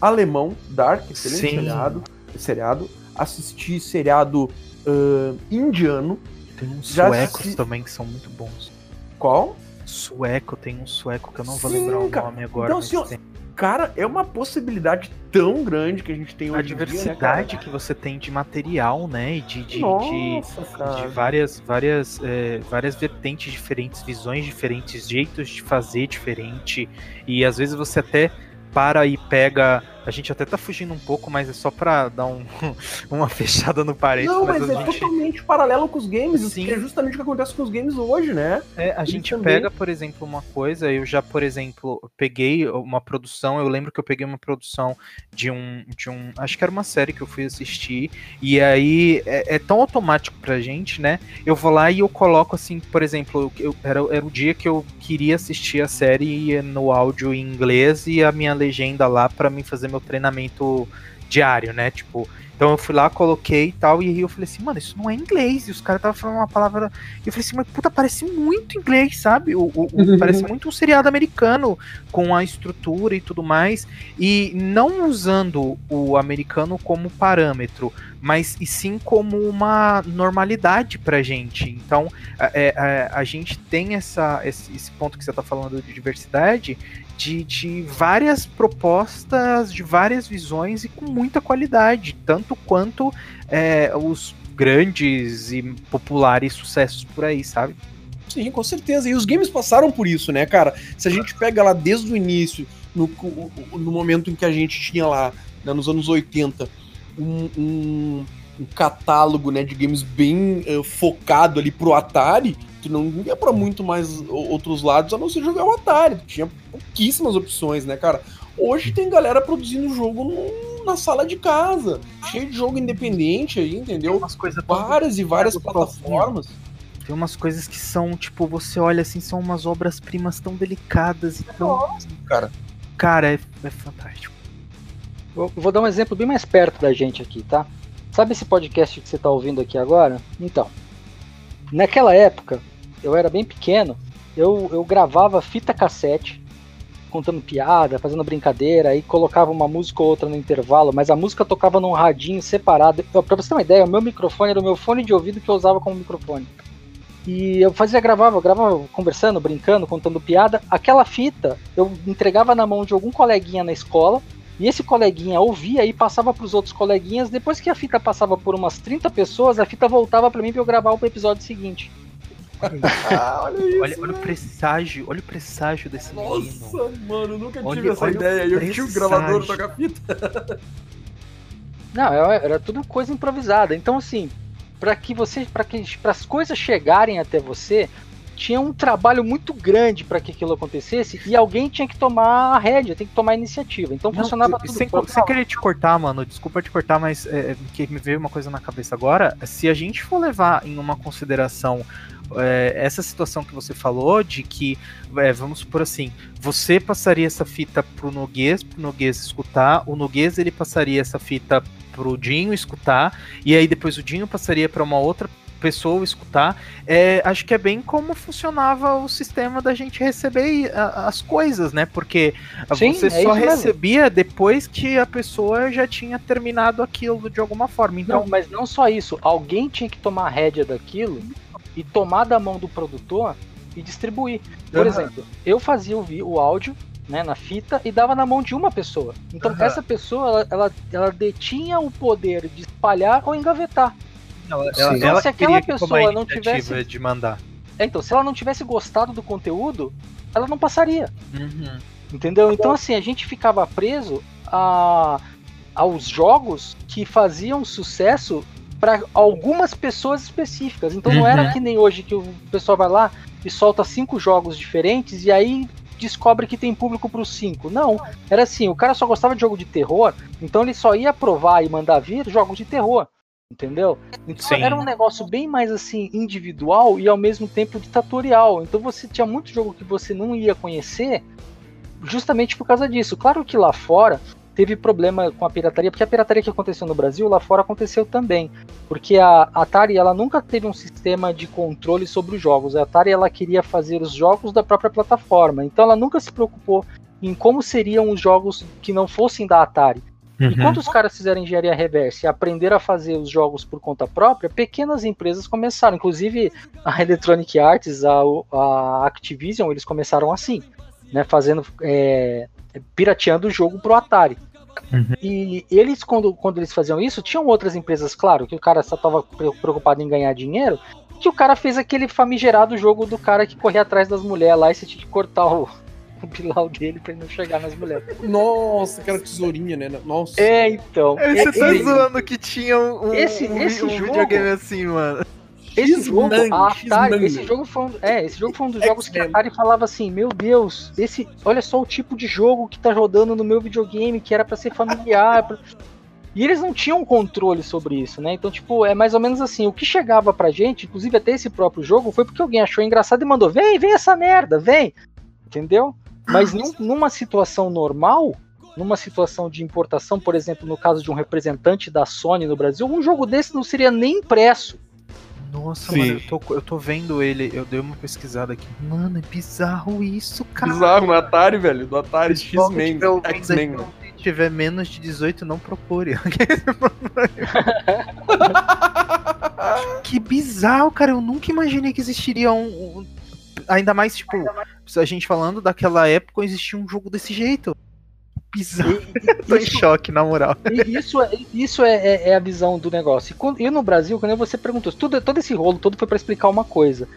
alemão, Dark, excelente Sim. seriado, seriado. Assisti seriado uh, indiano. Tem uns já suecos assisti... também que são muito bons. Qual? Sueco, tem um sueco que eu não vou lembrar o nome agora. Então, tem. Cara, é uma possibilidade tão grande que a gente tem hoje A diversidade dia, né, que você tem de material, né? E de, de, Nossa, de, de, várias, várias, é, várias vertentes diferentes, visões diferentes, jeitos de fazer diferente. E às vezes você até para e pega. A gente até tá fugindo um pouco, mas é só pra dar um, uma fechada no parênteses. Não, mas, mas é gente... totalmente paralelo com os games, Sim. que é justamente o que acontece com os games hoje, né? É, a gente também... pega, por exemplo, uma coisa, eu já, por exemplo, peguei uma produção, eu lembro que eu peguei uma produção de um. De um acho que era uma série que eu fui assistir, e aí é, é tão automático pra gente, né? Eu vou lá e eu coloco assim, por exemplo, eu, era, era o dia que eu queria assistir a série no áudio em inglês e a minha legenda lá para mim fazer meu treinamento diário, né? Tipo, então eu fui lá, coloquei e tal, e aí eu falei assim, mano, isso não é inglês. E os caras estavam falando uma palavra. E eu falei assim, mas puta, parece muito inglês, sabe? O, o, o parece muito um seriado americano, com a estrutura e tudo mais. E não usando o americano como parâmetro, mas e sim como uma normalidade pra gente. Então, é, é, a gente tem essa, esse, esse ponto que você tá falando de diversidade, de, de várias propostas, de várias visões e com muita qualidade, tanto quanto é, os grandes e populares sucessos por aí, sabe? Sim, com certeza. E os games passaram por isso, né, cara? Se a gente pega lá desde o início, no, no momento em que a gente tinha lá, né, nos anos 80, um, um, um catálogo né, de games bem uh, focado ali pro Atari, tu não ia para muito mais outros lados a não ser jogar o Atari. Tinha pouquíssimas opções, né, cara? Hoje tem galera produzindo jogo no, na sala de casa, cheio de jogo independente aí, entendeu? Umas coisas várias e várias plataformas. Tem umas coisas que são, tipo, você olha assim, são umas obras-primas tão delicadas e tão. Nossa, cara. Cara, é, é fantástico. Eu vou dar um exemplo bem mais perto da gente aqui, tá? Sabe esse podcast que você está ouvindo aqui agora? Então, naquela época, eu era bem pequeno, eu, eu gravava fita cassete, contando piada, fazendo brincadeira, aí colocava uma música ou outra no intervalo, mas a música tocava num radinho separado. Pra você ter uma ideia, o meu microfone era o meu fone de ouvido que eu usava como microfone. E eu fazia, gravava, gravava conversando, brincando, contando piada. Aquela fita eu entregava na mão de algum coleguinha na escola, e esse coleguinha ouvia e passava para os outros coleguinhas. Depois que a fita passava por umas 30 pessoas, a fita voltava para mim para eu gravar o episódio seguinte. Ah, olha isso. Olha, olha, o presságio, olha o presságio desse Nossa, menino. Nossa, mano, nunca olha, tive essa ideia. Eu tinha o gravador tocar fita. Não, era tudo coisa improvisada. Então, assim, para que você, para que as coisas chegarem até você, tinha um trabalho muito grande para que aquilo acontecesse e alguém tinha que tomar a rédea, tem que tomar a iniciativa. Então não, funcionava tudo. Sem, sem querer te cortar, mano, desculpa te cortar, mas é, é, que me veio uma coisa na cabeça agora. Se a gente for levar em uma consideração é, essa situação que você falou de que, é, vamos supor assim, você passaria essa fita pro Noguês, pro Noguês escutar, o Noguês ele passaria essa fita pro Dinho escutar, e aí depois o Dinho passaria para uma outra pessoa escutar. É, acho que é bem como funcionava o sistema da gente receber as coisas, né? Porque Sim, você é só recebia mesmo. depois que a pessoa já tinha terminado aquilo de alguma forma. Então, não, mas não só isso, alguém tinha que tomar a rédea daquilo e tomar da mão do produtor e distribuir. Por uhum. exemplo, eu fazia o, o áudio né, na fita e dava na mão de uma pessoa. Então uhum. essa pessoa ela, ela, ela, detinha o poder de espalhar ou engavetar. Ela, ela, então, se aquela pessoa não tivesse de mandar. É, então, se ela não tivesse gostado do conteúdo, ela não passaria. Uhum. Entendeu? Então assim, a gente ficava preso a, aos jogos que faziam sucesso para algumas pessoas específicas. Então uhum. não era uhum. que nem hoje que o pessoal vai lá e solta cinco jogos diferentes e aí descobre que tem público para os cinco. Não, era assim, o cara só gostava de jogo de terror, então ele só ia aprovar e mandar vir jogos de terror. Entendeu? Então Sim. era um negócio bem mais assim individual e ao mesmo tempo ditatorial. Então você tinha muito jogo que você não ia conhecer justamente por causa disso. Claro que lá fora teve problema com a pirataria, porque a pirataria que aconteceu no Brasil, lá fora aconteceu também. Porque a Atari, ela nunca teve um sistema de controle sobre os jogos. A Atari, ela queria fazer os jogos da própria plataforma. Então ela nunca se preocupou em como seriam os jogos que não fossem da Atari. Uhum. E quando os caras fizeram engenharia reversa e aprenderam a fazer os jogos por conta própria, pequenas empresas começaram. Inclusive a Electronic Arts, a, a Activision, eles começaram assim, né, fazendo é, pirateando o jogo pro Atari. Uhum. E eles, quando, quando eles faziam isso, tinham outras empresas, claro, que o cara só estava preocupado em ganhar dinheiro, que o cara fez aquele famigerado jogo do cara que corria atrás das mulheres lá e você tinha que cortar o, o pilau dele pra ele não chegar nas mulheres. Nossa, aquela tesourinha, né? Nossa. É, então. Você é, tá é, zoando que tinha um, esse, um, esse um jogo, videogame assim, mano. Esse jogo, a Atari, esse jogo foi um, é, esse jogo foi um dos jogos que a Atari falava assim, meu Deus, esse, olha só o tipo de jogo que tá rodando no meu videogame, que era para ser familiar. Pra... E eles não tinham controle sobre isso, né? Então, tipo, é mais ou menos assim, o que chegava pra gente, inclusive até esse próprio jogo, foi porque alguém achou engraçado e mandou, vem, vem essa merda, vem. Entendeu? Mas num, numa situação normal, numa situação de importação, por exemplo, no caso de um representante da Sony no Brasil, um jogo desse não seria nem impresso. Nossa, Sim. mano, eu tô, eu tô vendo ele, eu dei uma pesquisada aqui. Mano, é bizarro isso, cara. Bizarro, no Atari, velho, do Atari X-Men. X-Men. Se tiver menos de 18, não procure. que bizarro, cara. Eu nunca imaginei que existiria um. um ainda mais, tipo, a gente falando daquela época, existia um jogo desse jeito bizarro. E, Tô isso, em choque, na moral. Isso, é, isso é, é, é, a visão do negócio. E, quando, e no Brasil, quando você perguntou, tudo, todo esse rolo todo foi para explicar uma coisa.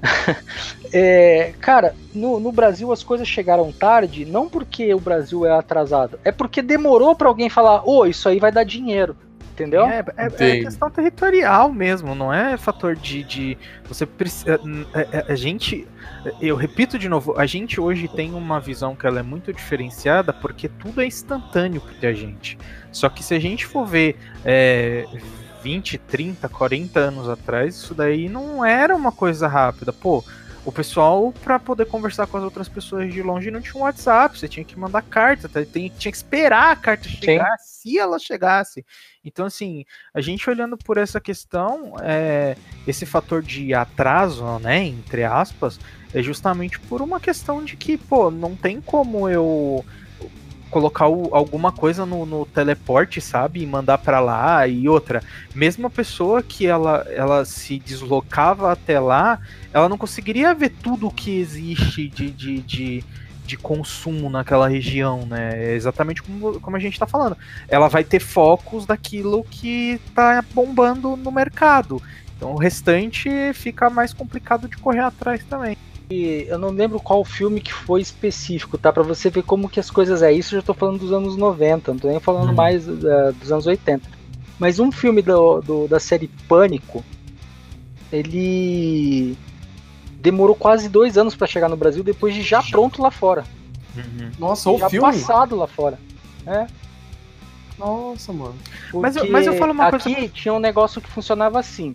é, cara, no, no, Brasil as coisas chegaram tarde, não porque o Brasil é atrasado, é porque demorou para alguém falar, ô, oh, isso aí vai dar dinheiro. Entendeu? É, é, é, questão territorial mesmo, não é fator de. de você precisa. A, é, é, a, gente. Eu repito de novo, a gente hoje tem uma visão que ela é muito diferenciada porque tudo é instantâneo pra gente. Só que se a gente for ver é, 20, 30, 40 anos atrás, isso daí não era uma coisa rápida. Pô, o pessoal, para poder conversar com as outras pessoas de longe, não tinha um WhatsApp, você tinha que mandar carta, tá? tinha que esperar a carta chegar, Sim. se ela chegasse. Então, assim, a gente olhando por essa questão, é, esse fator de atraso, né, entre aspas, é justamente por uma questão de que, pô, não tem como eu colocar o, alguma coisa no, no, teleporte, sabe? E mandar para lá e outra. Mesmo a pessoa que ela, ela se deslocava até lá, ela não conseguiria ver tudo o que existe de, de, de, de consumo naquela região, né? É exatamente como, como a gente está falando. Ela vai ter focos daquilo que está bombando no mercado. Então o restante fica mais complicado de correr atrás também eu não lembro qual filme que foi específico, tá? Para você ver como que as coisas é isso, eu já tô falando dos anos 90, não tô nem falando hum. mais uh, dos anos 80. Mas um filme do, do, da série Pânico, ele demorou quase dois anos para chegar no Brasil, depois de já pronto lá fora. Uhum. Nossa, o filme? passado lá fora. É. Nossa, mano. mas, eu, mas eu falo uma aqui coisa. Aqui tinha um negócio que funcionava assim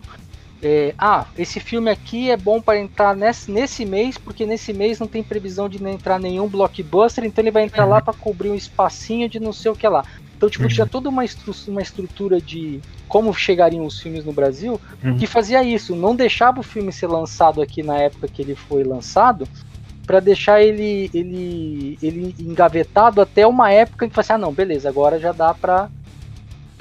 é, ah, esse filme aqui é bom para entrar nesse, nesse mês, porque nesse mês não tem previsão de entrar nenhum blockbuster, então ele vai entrar uhum. lá para cobrir um espacinho de não sei o que lá. Então, tipo, uhum. tinha toda uma, estru uma estrutura de como chegariam os filmes no Brasil uhum. que fazia isso, não deixava o filme ser lançado aqui na época que ele foi lançado, para deixar ele, ele, ele engavetado até uma época que você assim, ah, não, beleza, agora já dá para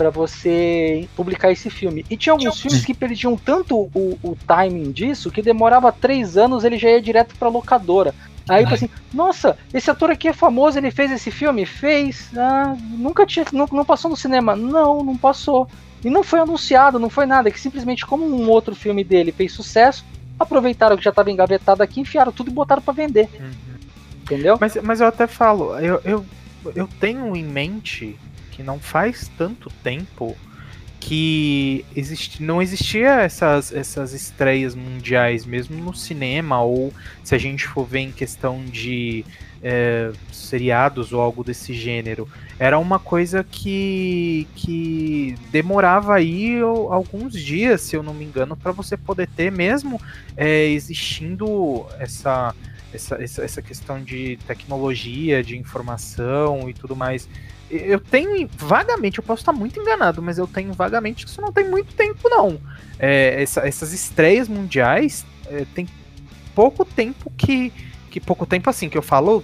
para você publicar esse filme. E tinha alguns filmes que perdiam tanto o, o timing disso que demorava três anos ele já ia direto pra locadora. Aí eu assim, nossa, esse ator aqui é famoso, ele fez esse filme? Fez. Ah, nunca tinha. Não, não passou no cinema? Não, não passou. E não foi anunciado, não foi nada, que simplesmente como um outro filme dele fez sucesso, aproveitaram que já estava engavetado aqui, enfiaram tudo e botaram para vender. Uhum. Entendeu? Mas, mas eu até falo, eu, eu, eu tenho em mente que não faz tanto tempo que existe, não existia essas, essas estreias mundiais, mesmo no cinema, ou se a gente for ver em questão de é, seriados ou algo desse gênero. Era uma coisa que, que demorava aí alguns dias, se eu não me engano, para você poder ter, mesmo é, existindo essa, essa, essa, essa questão de tecnologia, de informação e tudo mais eu tenho vagamente, eu posso estar muito enganado, mas eu tenho vagamente que isso não tem muito tempo, não. É, essa, essas estreias mundiais é, tem pouco tempo que. que pouco tempo assim, que eu falo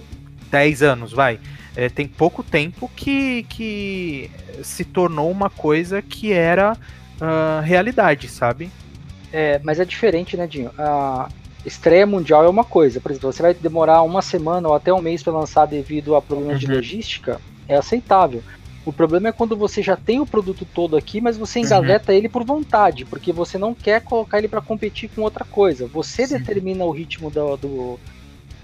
10 anos, vai. É, tem pouco tempo que, que se tornou uma coisa que era uh, realidade, sabe? É, mas é diferente, né, Dinho? A estreia mundial é uma coisa. Por exemplo, você vai demorar uma semana ou até um mês para lançar devido a problemas uhum. de logística é aceitável. O problema é quando você já tem o produto todo aqui, mas você engaveta uhum. ele por vontade, porque você não quer colocar ele para competir com outra coisa. Você Sim. determina o ritmo do, do,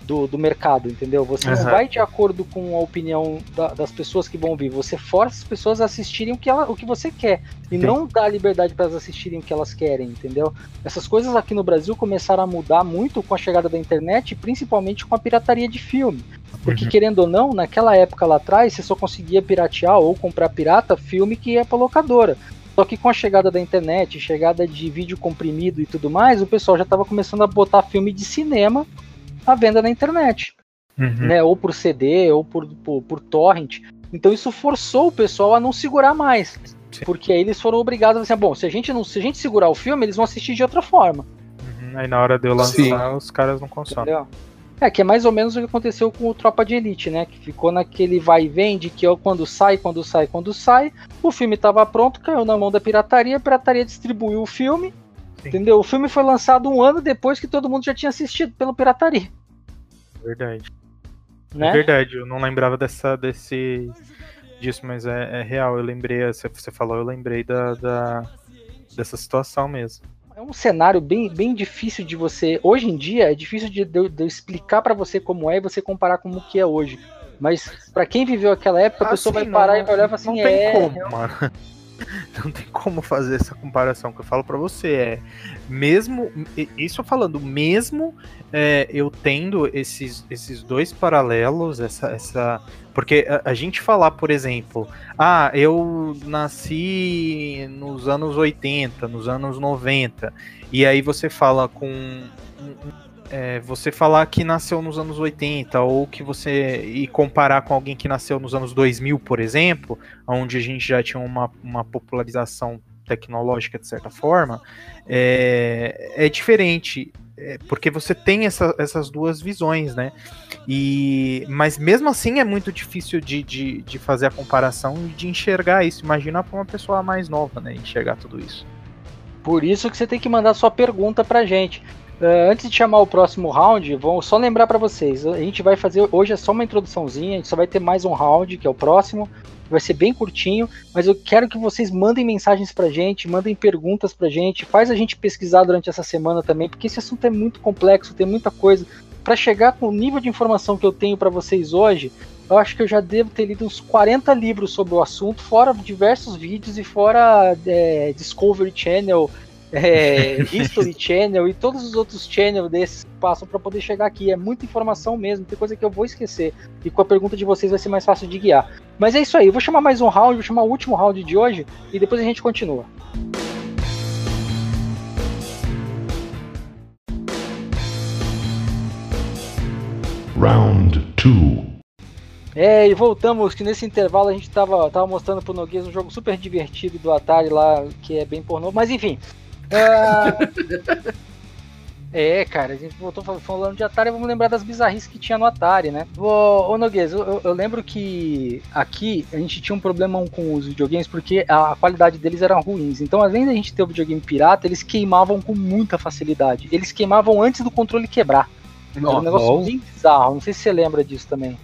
do, do mercado, entendeu? Você uhum. não vai de acordo com a opinião da, das pessoas que vão vir. Você força as pessoas a assistirem o que, ela, o que você quer. E Sim. não dá liberdade para elas assistirem o que elas querem, entendeu? Essas coisas aqui no Brasil começaram a mudar muito com a chegada da internet, principalmente com a pirataria de filme. Porque, uhum. querendo ou não, naquela época lá atrás, você só conseguia piratear ou comprar pirata filme que ia pra locadora. Só que com a chegada da internet, chegada de vídeo comprimido e tudo mais, o pessoal já estava começando a botar filme de cinema à venda na internet. Uhum. Né, ou por CD, ou por, por, por, torrent. Então isso forçou o pessoal a não segurar mais. Sim. Porque aí eles foram obrigados a dizer, bom, se a gente não se a gente segurar o filme, eles vão assistir de outra forma. Uhum. Aí na hora de eu lançar, Sim. os caras não consomem. Entendeu? É, que é mais ou menos o que aconteceu com o Tropa de Elite, né? Que ficou naquele vai e vem de que quando sai, quando sai, quando sai. O filme estava pronto, caiu na mão da pirataria, a pirataria distribuiu o filme. Sim. Entendeu? O filme foi lançado um ano depois que todo mundo já tinha assistido pela pirataria. Verdade. Né? É verdade, eu não lembrava dessa, desse, disso, mas é, é real. Eu lembrei, você falou, eu lembrei da, da, dessa situação mesmo. É um cenário bem, bem difícil de você. Hoje em dia é difícil de, de, de explicar para você como é e você comparar com o que é hoje. Mas para quem viveu aquela época, a pessoa vai parar não, e vai olhar e falar assim: não tem é, como, mano. não tem como fazer essa comparação que eu falo para você. É mesmo isso falando, mesmo é, eu tendo esses, esses dois paralelos, essa, essa porque a, a, gente falar, por exemplo, ah, eu nasci nos anos 80, nos anos 90, e aí você fala com é, você falar que nasceu nos anos 80 ou que você e comparar com alguém que nasceu nos anos 2000, por exemplo, onde a gente já tinha uma, uma popularização tecnológica de certa forma, é, é diferente. É, porque você tem essa, essas duas visões, né? E, mas mesmo assim é muito difícil de, de, de fazer a comparação e de enxergar isso. Imagina para uma pessoa mais nova, né? Enxergar tudo isso. Por isso que você tem que mandar sua pergunta pra gente. Uh, antes de chamar o próximo round, vou só lembrar para vocês. A gente vai fazer hoje é só uma introduçãozinha, a gente só vai ter mais um round, que é o próximo. Vai ser bem curtinho, mas eu quero que vocês mandem mensagens pra gente, mandem perguntas pra gente, faz a gente pesquisar durante essa semana também, porque esse assunto é muito complexo, tem muita coisa. Para chegar com o nível de informação que eu tenho para vocês hoje, eu acho que eu já devo ter lido uns 40 livros sobre o assunto, fora diversos vídeos e fora é, Discovery Channel, é, History Channel e todos os outros channels desses que passam para poder chegar aqui. É muita informação mesmo, tem coisa que eu vou esquecer. E com a pergunta de vocês vai ser mais fácil de guiar. Mas é isso aí, eu vou chamar mais um round, vou chamar o último round de hoje e depois a gente continua. Round 2 é, e voltamos, que nesse intervalo a gente tava, tava mostrando pro Noguês um jogo super divertido do Atari lá, que é bem pornô, mas enfim, é, cara, a gente voltou falando de Atari, vamos lembrar das bizarrices que tinha no Atari, né? Ô, ô Noguês, eu, eu, lembro que aqui a gente tinha um problema com os videogames porque a, qualidade deles era ruins. Então, além da gente ter o videogame pirata, eles queimavam com muita facilidade. Eles queimavam antes do controle quebrar. Nossa, um negócio bem bizarro, não sei se você lembra disso também.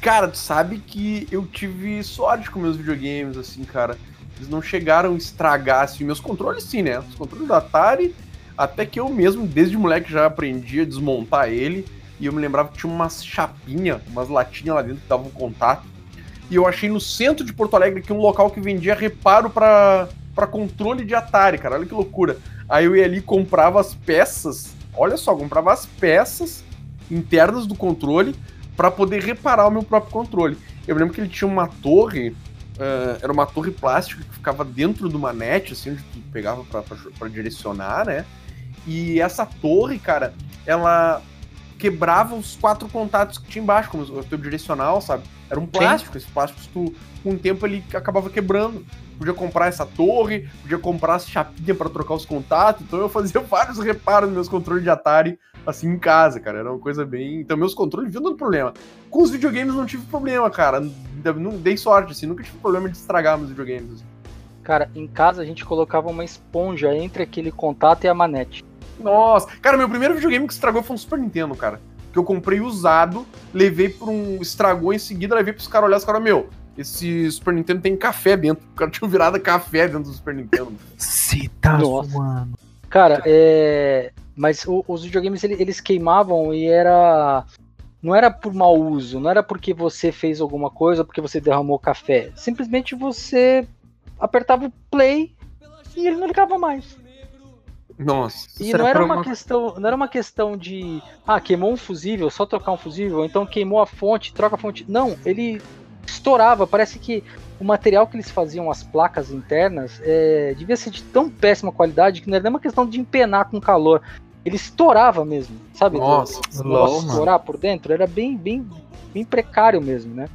Cara, tu sabe que eu tive sorte com meus videogames, assim, cara. Eles não chegaram a estragar, assim, meus controles sim, né? Os controles do Atari, até que eu mesmo, desde moleque, já aprendi a desmontar ele. E eu me lembrava que tinha umas chapinhas, umas latinhas lá dentro que davam contato. E eu achei no centro de Porto Alegre que um local que vendia reparo para para controle de Atari, cara. Olha que loucura. Aí eu ia ali comprava as peças. Olha só, comprava as peças internas do controle para poder reparar o meu próprio controle. Eu lembro que ele tinha uma torre Uh, era uma torre plástica que ficava dentro de uma net, assim, onde tu pegava para direcionar, né? E essa torre, cara, ela quebrava os quatro contatos que tinha embaixo, como o teu direcional, sabe? Era um plástico, Sim. esses plásticos tu, com o tempo ele acabava quebrando. Podia comprar essa torre, podia comprar as chapinhas para trocar os contatos, então eu fazia vários reparos nos meus controles de Atari assim em casa, cara. Era uma coisa bem. Então, meus controles viam dando problema. Com os videogames não tive problema, cara. Não dei sorte, assim. Nunca tive problema de estragar meus videogames. Assim. Cara, em casa a gente colocava uma esponja entre aquele contato e a manete. Nossa, cara, meu primeiro videogame que estragou foi um Super Nintendo, cara. Que eu comprei usado, levei pra um. estragou em seguida, levei pros caras olhar os caras, meu, esse Super Nintendo tem café dentro. O cara tinha virado café dentro do Super Nintendo. Se tá mano. Cara, é. Mas o, os videogames eles, queimavam e era. Não era por mau uso, não era porque você fez alguma coisa, porque você derramou café. Simplesmente você apertava o play e ele não ligava mais. Nossa. E não era uma, uma, questão, não era uma questão de ah, queimou um fusível, só trocar um fusível, então queimou a fonte, troca a fonte. Não, ele estourava, parece que o material que eles faziam, as placas internas, é, devia ser de tão péssima qualidade que não era nem uma questão de empenar com calor ele estourava mesmo, sabe? Nossa, Nossa estourar por dentro, era bem, bem, bem precário mesmo, né?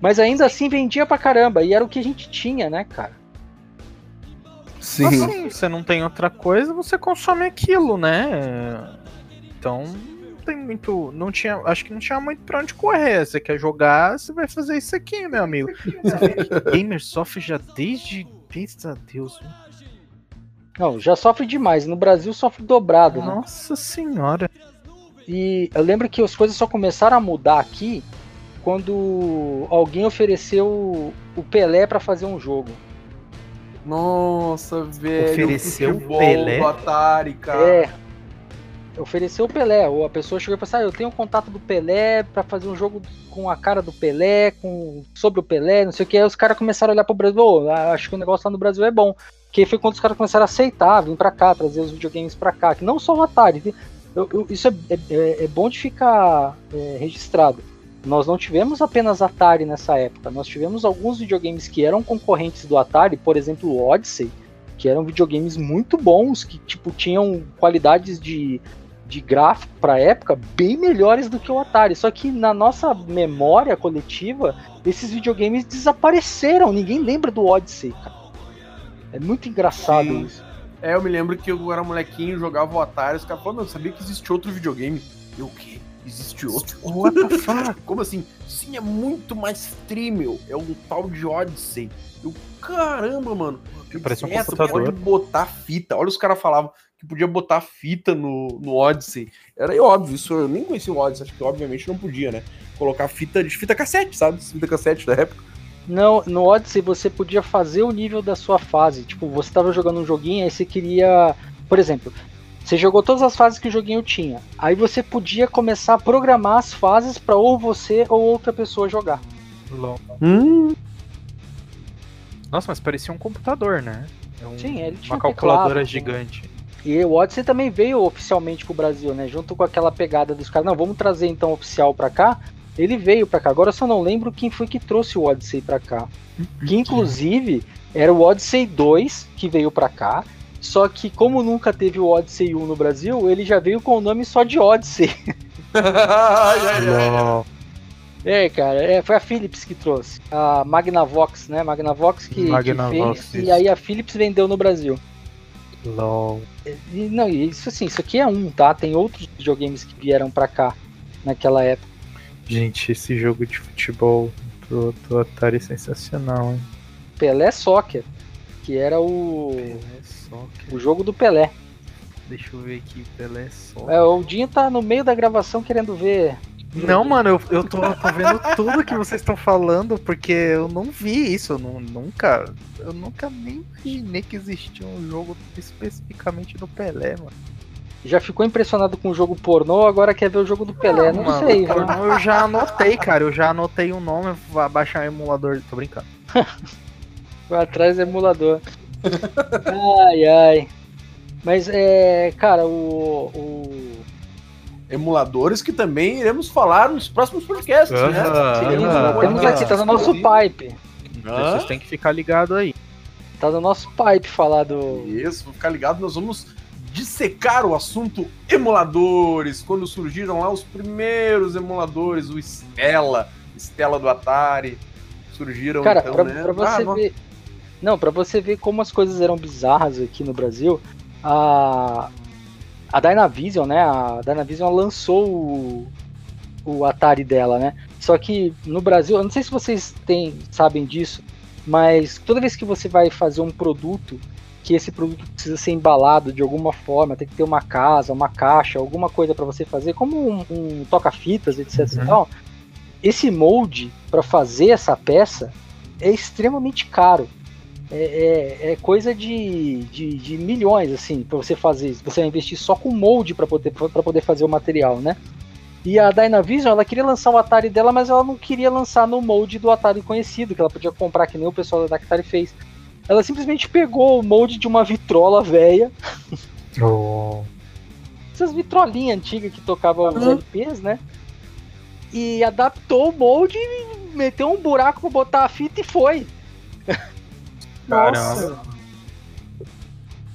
Mas ainda assim vendia pra caramba, e era o que a gente tinha, né, cara? Sim. Assim, você não tem outra coisa, você consome aquilo, né? Então, tem muito. Não tinha. Acho que não tinha muito pra onde correr. Você quer jogar, você vai fazer isso aqui, meu amigo. Gamer sofre já desde. Desde a Deus. Não, já sofre demais. No Brasil sofre dobrado. Né? Nossa senhora. E eu lembro que as coisas só começaram a mudar aqui quando alguém ofereceu o Pelé para fazer um jogo. Nossa, velho. Ofereceu o Pelé? Atari, cara. É. ofereceu o Pelé, ou a pessoa chegou e falou assim, ah, eu tenho um contato do Pelé para fazer um jogo com a cara do Pelé, com sobre o Pelé, não sei o que, aí os caras começaram a olhar pro Brasil, oh, acho que o negócio lá no Brasil é bom, que foi quando os caras começaram a aceitar, vir para cá, trazer os videogames para cá, que não só o Atari, eu, eu, isso é, é, é, bom de ficar é, registrado. Nós não tivemos apenas Atari nessa época, nós tivemos alguns videogames que eram concorrentes do Atari, por exemplo o Odyssey, que eram videogames muito bons, que tipo tinham qualidades de, de gráfico para época bem melhores do que o Atari. Só que na nossa memória coletiva, esses videogames desapareceram. Ninguém lembra do Odyssey, cara. É muito engraçado Sim. isso. É, eu me lembro que eu era molequinho, jogava o Atari, os caras falaram, não, sabia que existe outro videogame. Eu, o quê? Existe outro? What the fuck? Como assim? Sim, é muito mais streaming. É um tal de Odyssey. Eu, caramba, mano. Parece um computador. pode botar fita. Olha, os caras falavam que podia botar fita no, no Odyssey. Era óbvio, isso eu nem conhecia o Odyssey, acho que obviamente não podia, né? Colocar fita de fita cassete, sabe? Fita cassete da época. Não, no Odyssey você podia fazer o nível da sua fase. Tipo, você tava jogando um joguinho, aí você queria. Por exemplo, você jogou todas as fases que o joguinho tinha. Aí você podia começar a programar as fases para ou você ou outra pessoa jogar. Hum. Nossa, mas parecia um computador, né? É um, Sim, ele tinha uma calculadora teclado, gigante. E o Odyssey também veio oficialmente pro Brasil, né? Junto com aquela pegada dos caras, não, vamos trazer então oficial pra cá. Ele veio pra cá. Agora eu só não lembro quem foi que trouxe o Odyssey pra cá. Que inclusive era o Odyssey 2 que veio pra cá. Só que como nunca teve o Odyssey 1 no Brasil, ele já veio com o nome só de Odyssey. Não. É, cara, é, foi a Philips que trouxe. A Magnavox, né? Magnavox que, Magnavox, que fez. Isso. E aí a Philips vendeu no Brasil. LOL. E, não, isso assim, isso aqui é um, tá? Tem outros videogames que vieram pra cá naquela época. Gente, esse jogo de futebol do, do Atari é sensacional, hein? Pelé Soccer, que era o. Pelé Soccer. O jogo do Pelé. Deixa eu ver aqui, Pelé Soccer. É, o Dinho tá no meio da gravação querendo ver não, mano, eu, eu tô, tô vendo tudo que vocês estão falando, porque eu não vi isso, eu não, nunca. Eu nunca nem imaginei que existia um jogo especificamente do Pelé, mano. Já ficou impressionado com o jogo pornô, agora quer ver o jogo do Pelé, não, não mano, sei, pornô Eu já anotei, cara, eu já anotei o um nome, vou baixar o emulador, tô brincando. Vai atrás do emulador. ai, ai. Mas é, cara, o, o emuladores que também iremos falar nos próximos podcasts, né? Sim, temos aqui, tá no nosso pipe. Vocês têm que ficar ligado aí. Tá no nosso pipe falar do. Isso, vou ficar ligado, nós vamos dissecar o assunto emuladores, quando surgiram lá os primeiros emuladores, o Stella, Stella do Atari, surgiram Cara, então, pra, né? pra você ah, ver. Não, para você ver como as coisas eram bizarras aqui no Brasil, a, a Dynavision, né? A Dynavision lançou o, o Atari dela, né? Só que no Brasil, eu não sei se vocês têm, sabem disso, mas toda vez que você vai fazer um produto, que esse produto precisa ser embalado de alguma forma, tem que ter uma casa, uma caixa, alguma coisa para você fazer, como um, um toca-fitas, etc. Uhum. Tal, esse molde para fazer essa peça é extremamente caro é, é, é coisa de, de, de, milhões, assim, para você fazer. Você vai investir só com molde para poder, pra poder fazer o material, né? E a Dynavision, ela queria lançar o Atari dela, mas ela não queria lançar no molde do Atari conhecido, que ela podia comprar, que nem o pessoal da Atari fez. Ela simplesmente pegou o molde de uma vitrola velha. Oh. Essas vitrolinhas antigas que tocavam os uhum. LPs, né? E adaptou o molde, meteu um buraco pra botar a fita e foi. Nossa.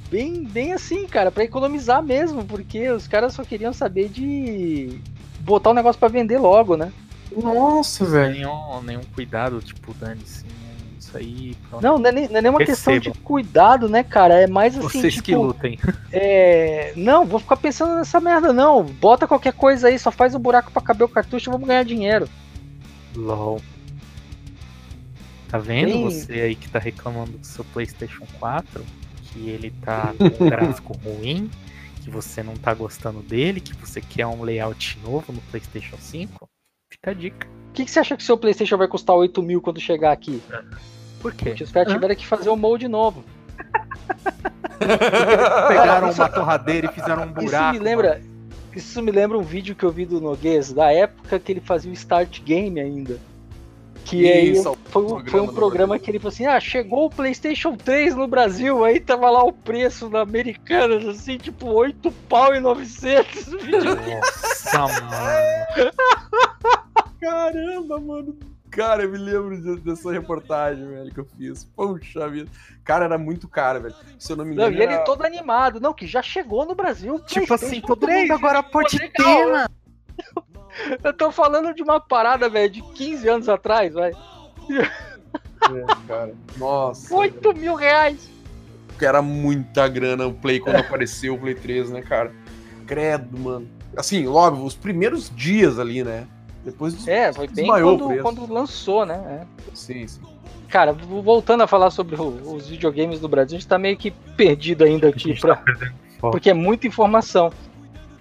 Bem, bem assim, cara, para economizar mesmo, porque os caras só queriam saber de botar o negócio para vender logo, né? Nossa, velho. Nenhum, nenhum cuidado, tipo, dane-se. Né? Isso aí. Pronto. Não, não é, nem, não é nenhuma questão de cuidado, né, cara? É mais assim. Vocês tipo, que lutem. É. Não, vou ficar pensando nessa merda, não. Bota qualquer coisa aí, só faz um buraco para caber o cartucho e vamos ganhar dinheiro. LOL. Tá vendo Sim. você aí que tá reclamando do seu PlayStation 4? Que ele tá com um gráfico ruim, que você não tá gostando dele, que você quer um layout novo no PlayStation 5? Fica a dica. O que, que você acha que seu PlayStation vai custar 8 mil quando chegar aqui? Por quê? Porque os caras tiveram que fazer o um molde novo. Pegaram uma torradeira e fizeram um buraco. Isso me lembra. isso me lembra um vídeo que eu vi do Noguês, da época que ele fazia o Start Game ainda. Que Isso, aí foi, um, foi um programa que ele falou assim: ah, chegou o PlayStation 3 no Brasil, aí tava lá o preço na Americanas, assim, tipo, 8 pau e 900. Nossa, mano. Caramba, mano. Cara, eu me lembro dessa reportagem, velho, que eu fiz. Poxa vida. Cara, era muito caro, velho. Se eu não me engano. Não, e ele era... todo animado. Não, que já chegou no Brasil. Tipo assim, todo 3, mundo agora pode ter, mano. Eu tô falando de uma parada, velho, de 15 anos atrás, vai. É, cara. Nossa. 8 mil reais. Que era muita grana o Play quando é. apareceu o Play 3, né, cara? Credo, mano. Assim, óbvio, os primeiros dias ali, né? Depois É, foi bem quando, quando, lançou, né? É. Sim, sim. Cara, voltando a falar sobre os videogames do Brasil, a gente tá meio que perdido ainda aqui, pra... Tá porque é muita informação.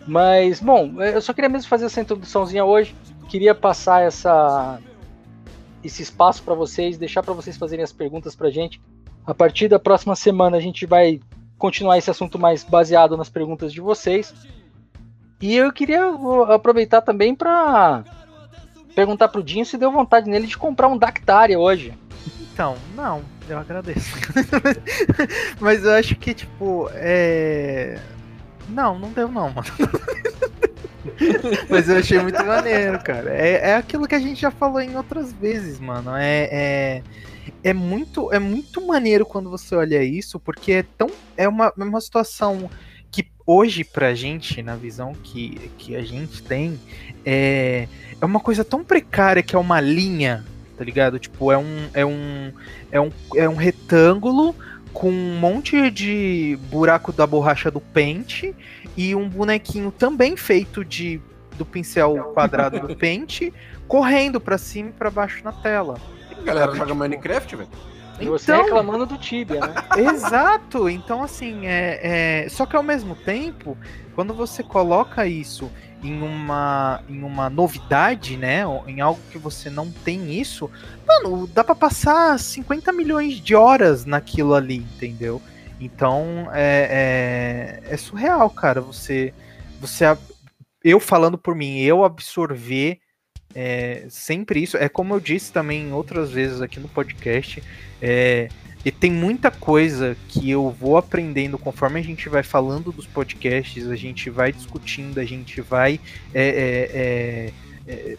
Mas, bom, eu só queria mesmo fazer essa introduçãozinha hoje. Queria passar essa esse espaço para vocês, deixar para vocês fazerem as perguntas pra gente. A partir da próxima semana a gente vai continuar esse assunto mais baseado nas perguntas de vocês. E eu queria aproveitar também para perguntar pro Dinho se deu vontade nele de comprar um Dactaria hoje. Então, não, eu agradeço. Mas eu acho que, tipo, é não, não deu não, mano. Mas eu achei muito maneiro, cara. É, é aquilo que a gente já falou em outras vezes, mano. É, é, é, muito, é muito maneiro quando você olha isso, porque é tão. É uma, é uma situação que hoje, pra gente, na visão que, que a gente tem, é, é uma coisa tão precária que é uma linha, tá ligado? Tipo, é um. É um, é um, é um retângulo com um monte de buraco da borracha do pente e um bonequinho também feito de do pincel quadrado do pente correndo para cima e para baixo na tela. A galera joga Minecraft, velho. E você então, reclamando do Tibia, né? Exato. Então, assim, é, é, só que ao mesmo tempo, quando você coloca isso em uma, em uma novidade, né? Em algo que você não tem isso, mano, dá para passar 50 milhões de horas naquilo ali, entendeu? Então é, é, é surreal, cara. Você, você, eu falando por mim, eu absorver é, sempre isso. É como eu disse também outras vezes aqui no podcast. É, e tem muita coisa que eu vou aprendendo conforme a gente vai falando dos podcasts, a gente vai discutindo, a gente vai é, é, é, é,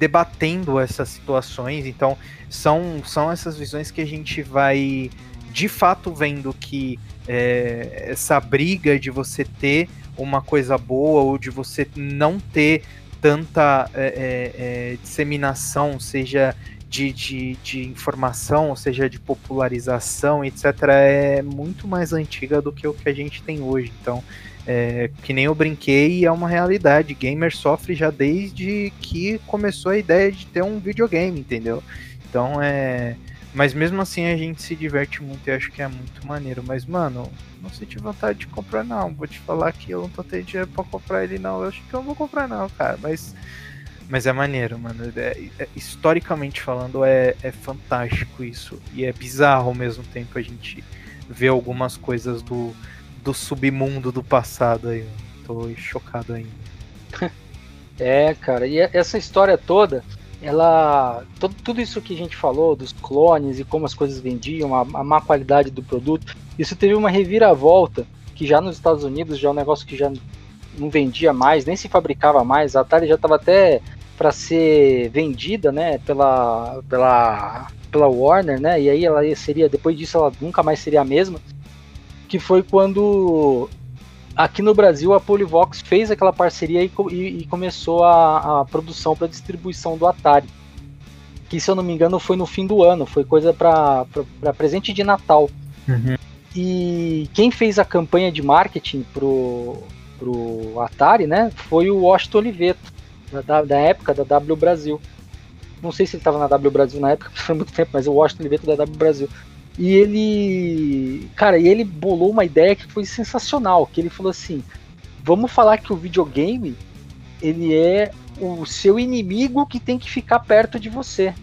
debatendo essas situações. Então, são, são essas visões que a gente vai de fato vendo que é, essa briga de você ter uma coisa boa ou de você não ter tanta é, disseminação, seja de, de, de informação, ou seja, de popularização, etc., é muito mais antiga do que o que a gente tem hoje. Então, é, que nem eu brinquei, é uma realidade. Gamer sofre já desde que começou a ideia de ter um videogame, entendeu? Então é. Mas mesmo assim a gente se diverte muito e acho que é muito maneiro. Mas, mano, não senti vontade de comprar, não. Vou te falar que eu não tô tendo dinheiro pra comprar ele, não. Eu acho que eu não vou comprar, não, cara. Mas mas é maneiro, mano. É, é, historicamente falando, é, é fantástico isso. E é bizarro ao mesmo tempo a gente ver algumas coisas do, do submundo do passado aí. Tô chocado ainda. É, cara, e essa história toda, ela. Todo, tudo isso que a gente falou, dos clones e como as coisas vendiam, a, a má qualidade do produto, isso teve uma reviravolta que já nos Estados Unidos já é um negócio que já não vendia mais, nem se fabricava mais. A Atari já estava até para ser vendida, né, pela, pela, pela Warner, né, e aí ela seria, depois disso ela nunca mais seria a mesma, que foi quando aqui no Brasil a Polivox fez aquela parceria e, e, e começou a, a produção para distribuição do Atari, que se eu não me engano foi no fim do ano, foi coisa para presente de Natal. Uhum. E quem fez a campanha de marketing pro, pro Atari, né, foi o Washington Oliveto da, da época da W Brasil. Não sei se ele estava na W Brasil na época, foi muito tempo, mas eu gosto ele da W Brasil. E ele, cara, e ele bolou uma ideia que foi sensacional, que ele falou assim: "Vamos falar que o videogame ele é o seu inimigo que tem que ficar perto de você.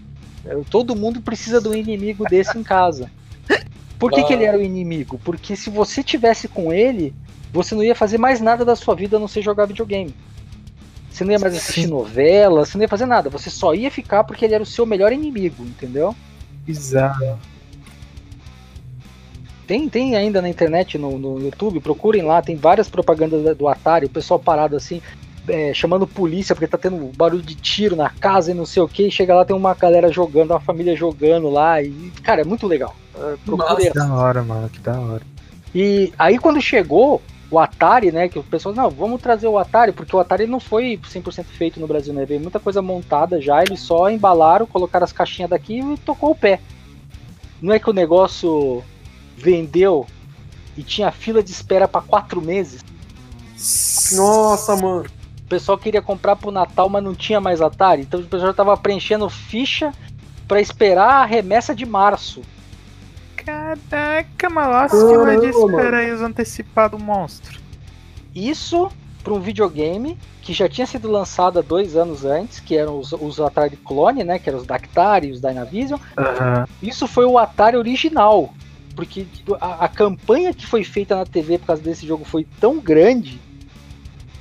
Todo mundo precisa de um inimigo desse em casa. Por que, que ele era o inimigo? Porque se você tivesse com ele, você não ia fazer mais nada da sua vida a não ser jogar videogame. Você não ia mais assistir Sim. novela, você não ia fazer nada. Você só ia ficar porque ele era o seu melhor inimigo, entendeu? Exato. Tem, tem ainda na internet, no, no YouTube, procurem lá, tem várias propagandas do Atari, o pessoal parado assim, é, chamando polícia porque tá tendo barulho de tiro na casa e não sei o que, e chega lá tem uma galera jogando, uma família jogando lá, e, cara, é muito legal. É, Nossa, que da hora, mano, que da hora. E aí quando chegou o Atari, né, que o pessoal, não, vamos trazer o Atari, porque o Atari não foi 100% feito no Brasil, né, veio muita coisa montada já, eles só embalaram, colocaram as caixinhas daqui e tocou o pé. Não é que o negócio vendeu e tinha fila de espera para quatro meses. Nossa, mano. O pessoal queria comprar pro Natal, mas não tinha mais Atari. Então o pessoal tava preenchendo ficha para esperar a remessa de março. Caraca, fila de espera aí os antecipados monstro. Isso para um videogame que já tinha sido lançado há dois anos antes, que eram os, os Atari Clone, né? Que eram os Dactari, os Dynavision. Uhum. Isso foi o Atari original porque tipo, a, a, campanha que foi feita na TV por causa desse jogo foi tão grande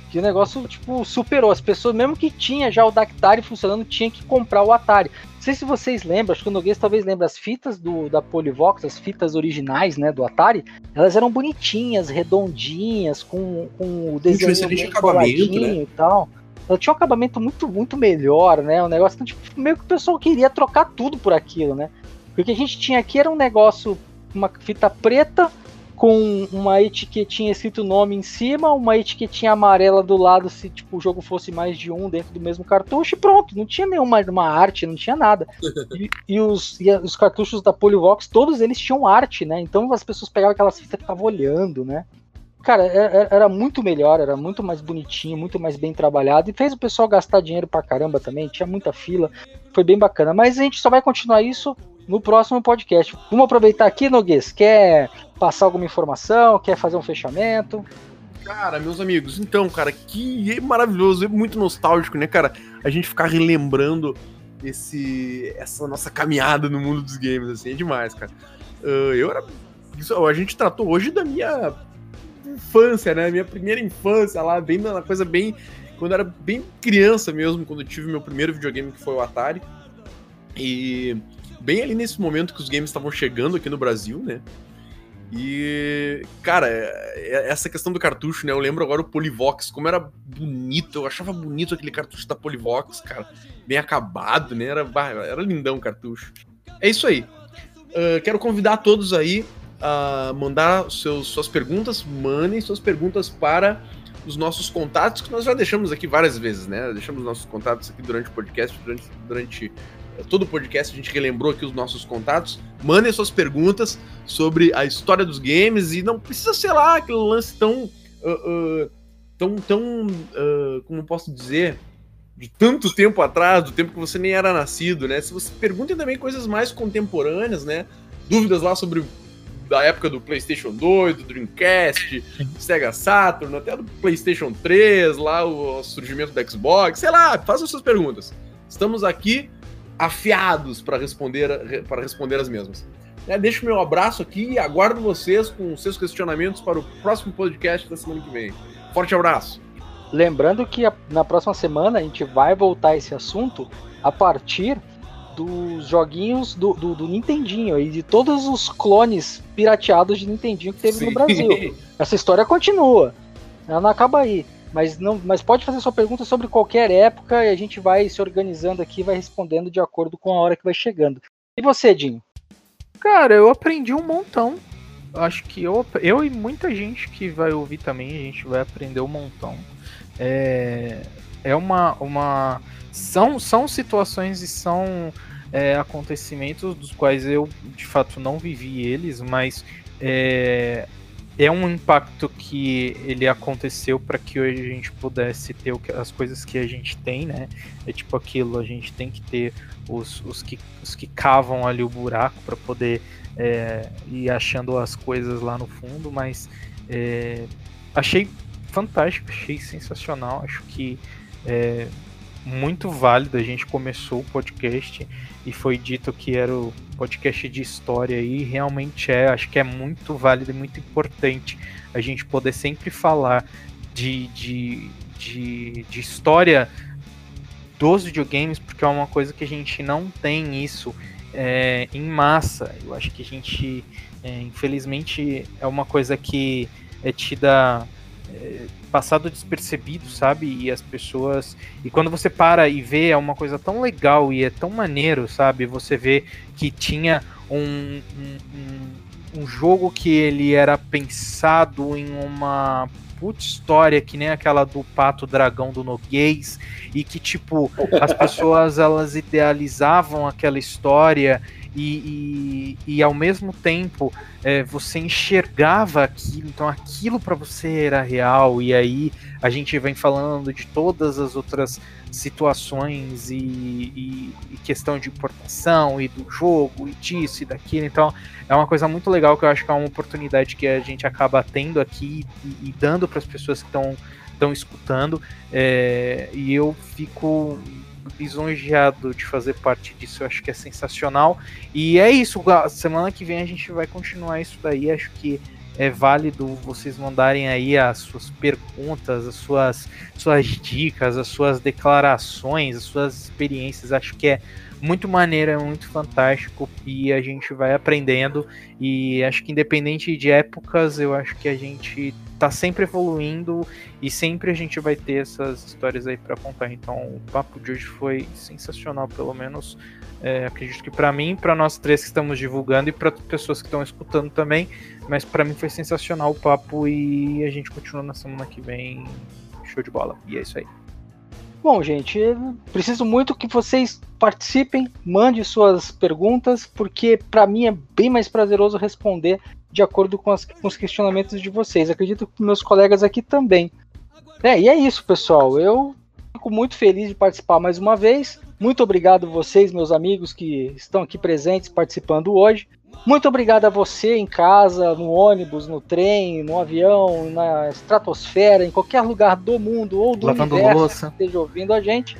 que o negócio, tipo, superou. As pessoas, mesmo que tinha já o Dactari funcionando, tinha que comprar o Atari. Não sei se vocês lembram, acho que o Noguês talvez lembre, as fitas do, da Polivox, as fitas originais, né, do Atari, elas eram bonitinhas, redondinhas, com, com o desenho bem coladinho né? e tal. Ela tinha um acabamento muito, muito melhor, né? O negócio, tipo, meio que o pessoal queria trocar tudo por aquilo, né? Porque o que a gente tinha aqui era um negócio uma fita preta com uma etiquetinha escrito nome em cima, uma etiquetinha amarela do lado se tipo o jogo fosse mais de um dentro do mesmo cartucho e pronto, não tinha nenhuma uma arte, não tinha nada. E, e, os, e os cartuchos da Polyvox, todos eles tinham arte, né? Então as pessoas pegavam aquelas fitas e ficavam olhando, né? Cara, era, é, é, era, muito melhor, era muito mais bonitinho, muito mais bem trabalhado e fez o pessoal gastar dinheiro pra caramba também, tinha muita fila, foi bem bacana. Mas a gente só vai continuar isso no próximo podcast. Vamos aproveitar aqui, Noguês. Quer passar alguma informação? Quer fazer um fechamento? Cara, meus amigos, então, cara, que maravilhoso, é muito nostálgico, né, cara? A gente ficar relembrando esse essa nossa caminhada no mundo dos games, assim, é demais, cara. Uh, eu era. A gente tratou hoje da minha infância, né? Minha primeira infância lá, bem na coisa bem. Quando eu era bem criança mesmo, quando eu tive meu primeiro videogame, que foi o Atari. E bem ali nesse momento que os games estavam chegando aqui no Brasil, né? E, cara, é, é, essa questão do cartucho, né? Eu lembro agora o Polivox, como era bonito, eu achava bonito aquele cartucho da Polivox, cara. Bem acabado, né? Era, era lindão o cartucho. É isso aí. Uh, quero convidar todos aí a mandar seus, suas perguntas, mandem suas perguntas para os nossos contatos, que nós já deixamos aqui várias vezes, né? Deixamos nossos contatos aqui durante o podcast, durante, durante todo o podcast, a gente relembrou aqui os nossos contatos. Mandem suas perguntas sobre a história dos games e não precisa ser lá aquele lance tão. Uh, uh, tão. tão. Uh, como posso dizer? De tanto tempo atrás, do tempo que você nem era nascido, né? Se você perguntem também coisas mais contemporâneas, né? Dúvidas lá sobre da época do PlayStation 2, do Dreamcast, Sega Saturn, até do PlayStation 3, lá o surgimento do Xbox, sei lá, façam suas perguntas. Estamos aqui afiados para responder, para responder as mesmas. É, deixo meu abraço aqui e aguardo vocês com seus questionamentos para o próximo podcast da semana que vem. Forte abraço! Lembrando que a, na próxima semana a gente vai voltar a esse assunto a partir dos joguinhos do, do, do, Nintendinho e de todos os clones pirateados de Nintendinho que teve Sim. no Brasil. Essa história continua. Ela não acaba aí. Mas, não, mas pode fazer sua pergunta sobre qualquer época e a gente vai se organizando aqui vai respondendo de acordo com a hora que vai chegando. E você, Dinho? Cara, eu aprendi um montão. Acho que eu, eu e muita gente que vai ouvir também, a gente vai aprender um montão. É, é uma, uma. São, são situações e são é, acontecimentos dos quais eu de fato não vivi eles, mas é, é um impacto que ele aconteceu para que hoje a gente pudesse ter as coisas que a gente tem, né? É tipo aquilo, a gente tem que ter os, os, que, os que cavam ali o buraco para poder é, ir achando as coisas lá no fundo, mas é, achei fantástico, achei sensacional, acho que é muito válido. A gente começou o podcast e foi dito que era o podcast de história aí realmente é, acho que é muito válido e muito importante a gente poder sempre falar de, de, de, de história dos videogames, porque é uma coisa que a gente não tem isso é, em massa. Eu acho que a gente, é, infelizmente, é uma coisa que é tida é, passado despercebido, sabe? E as pessoas. E quando você para e vê, é uma coisa tão legal e é tão maneiro, sabe? Você vê que tinha um, um, um jogo que ele era pensado em uma puta história que nem aquela do Pato Dragão do Noguês e que tipo as pessoas elas idealizavam aquela história e, e, e ao mesmo tempo é, você enxergava aquilo, então aquilo para você era real, e aí a gente vem falando de todas as outras situações e, e, e, questão de importação e do jogo e disso e daquilo. Então é uma coisa muito legal que eu acho que é uma oportunidade que a gente acaba tendo aqui e, e dando para as pessoas que estão estão escutando é, e eu fico lisonjeado de fazer parte disso, eu acho que é sensacional. E é isso, semana que vem a gente vai continuar isso daí, acho que é válido vocês mandarem aí as suas perguntas, as suas, suas dicas, as suas declarações, as suas experiências. Acho que é muito maneiro, é muito fantástico e a gente vai aprendendo. E acho que independente de épocas, eu acho que a gente tá sempre evoluindo e sempre a gente vai ter essas histórias aí para contar. Então, o papo de hoje foi sensacional, pelo menos é, acredito que para mim, para nós três que estamos divulgando e para pessoas que estão escutando também, mas para mim foi sensacional o papo e a gente continua na semana que vem. Show de bola. E é isso aí. Bom, gente, preciso muito que vocês participem, mandem suas perguntas, porque para mim é bem mais prazeroso responder de acordo com, as, com, os questionamentos de vocês. Acredito que meus colegas aqui também. É, e é isso, pessoal. Eu fico muito feliz de participar mais uma vez. Muito obrigado vocês, meus amigos que estão aqui presentes participando hoje. Muito obrigado a você em casa, no ônibus, no trem, no avião, na estratosfera, em qualquer lugar do mundo ou do Lavando universo louça. que esteja ouvindo a gente.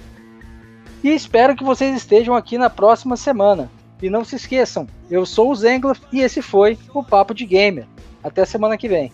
E espero que vocês estejam aqui na próxima semana. E não se esqueçam, eu sou o Zengler e esse foi o Papo de Gamer. Até semana que vem.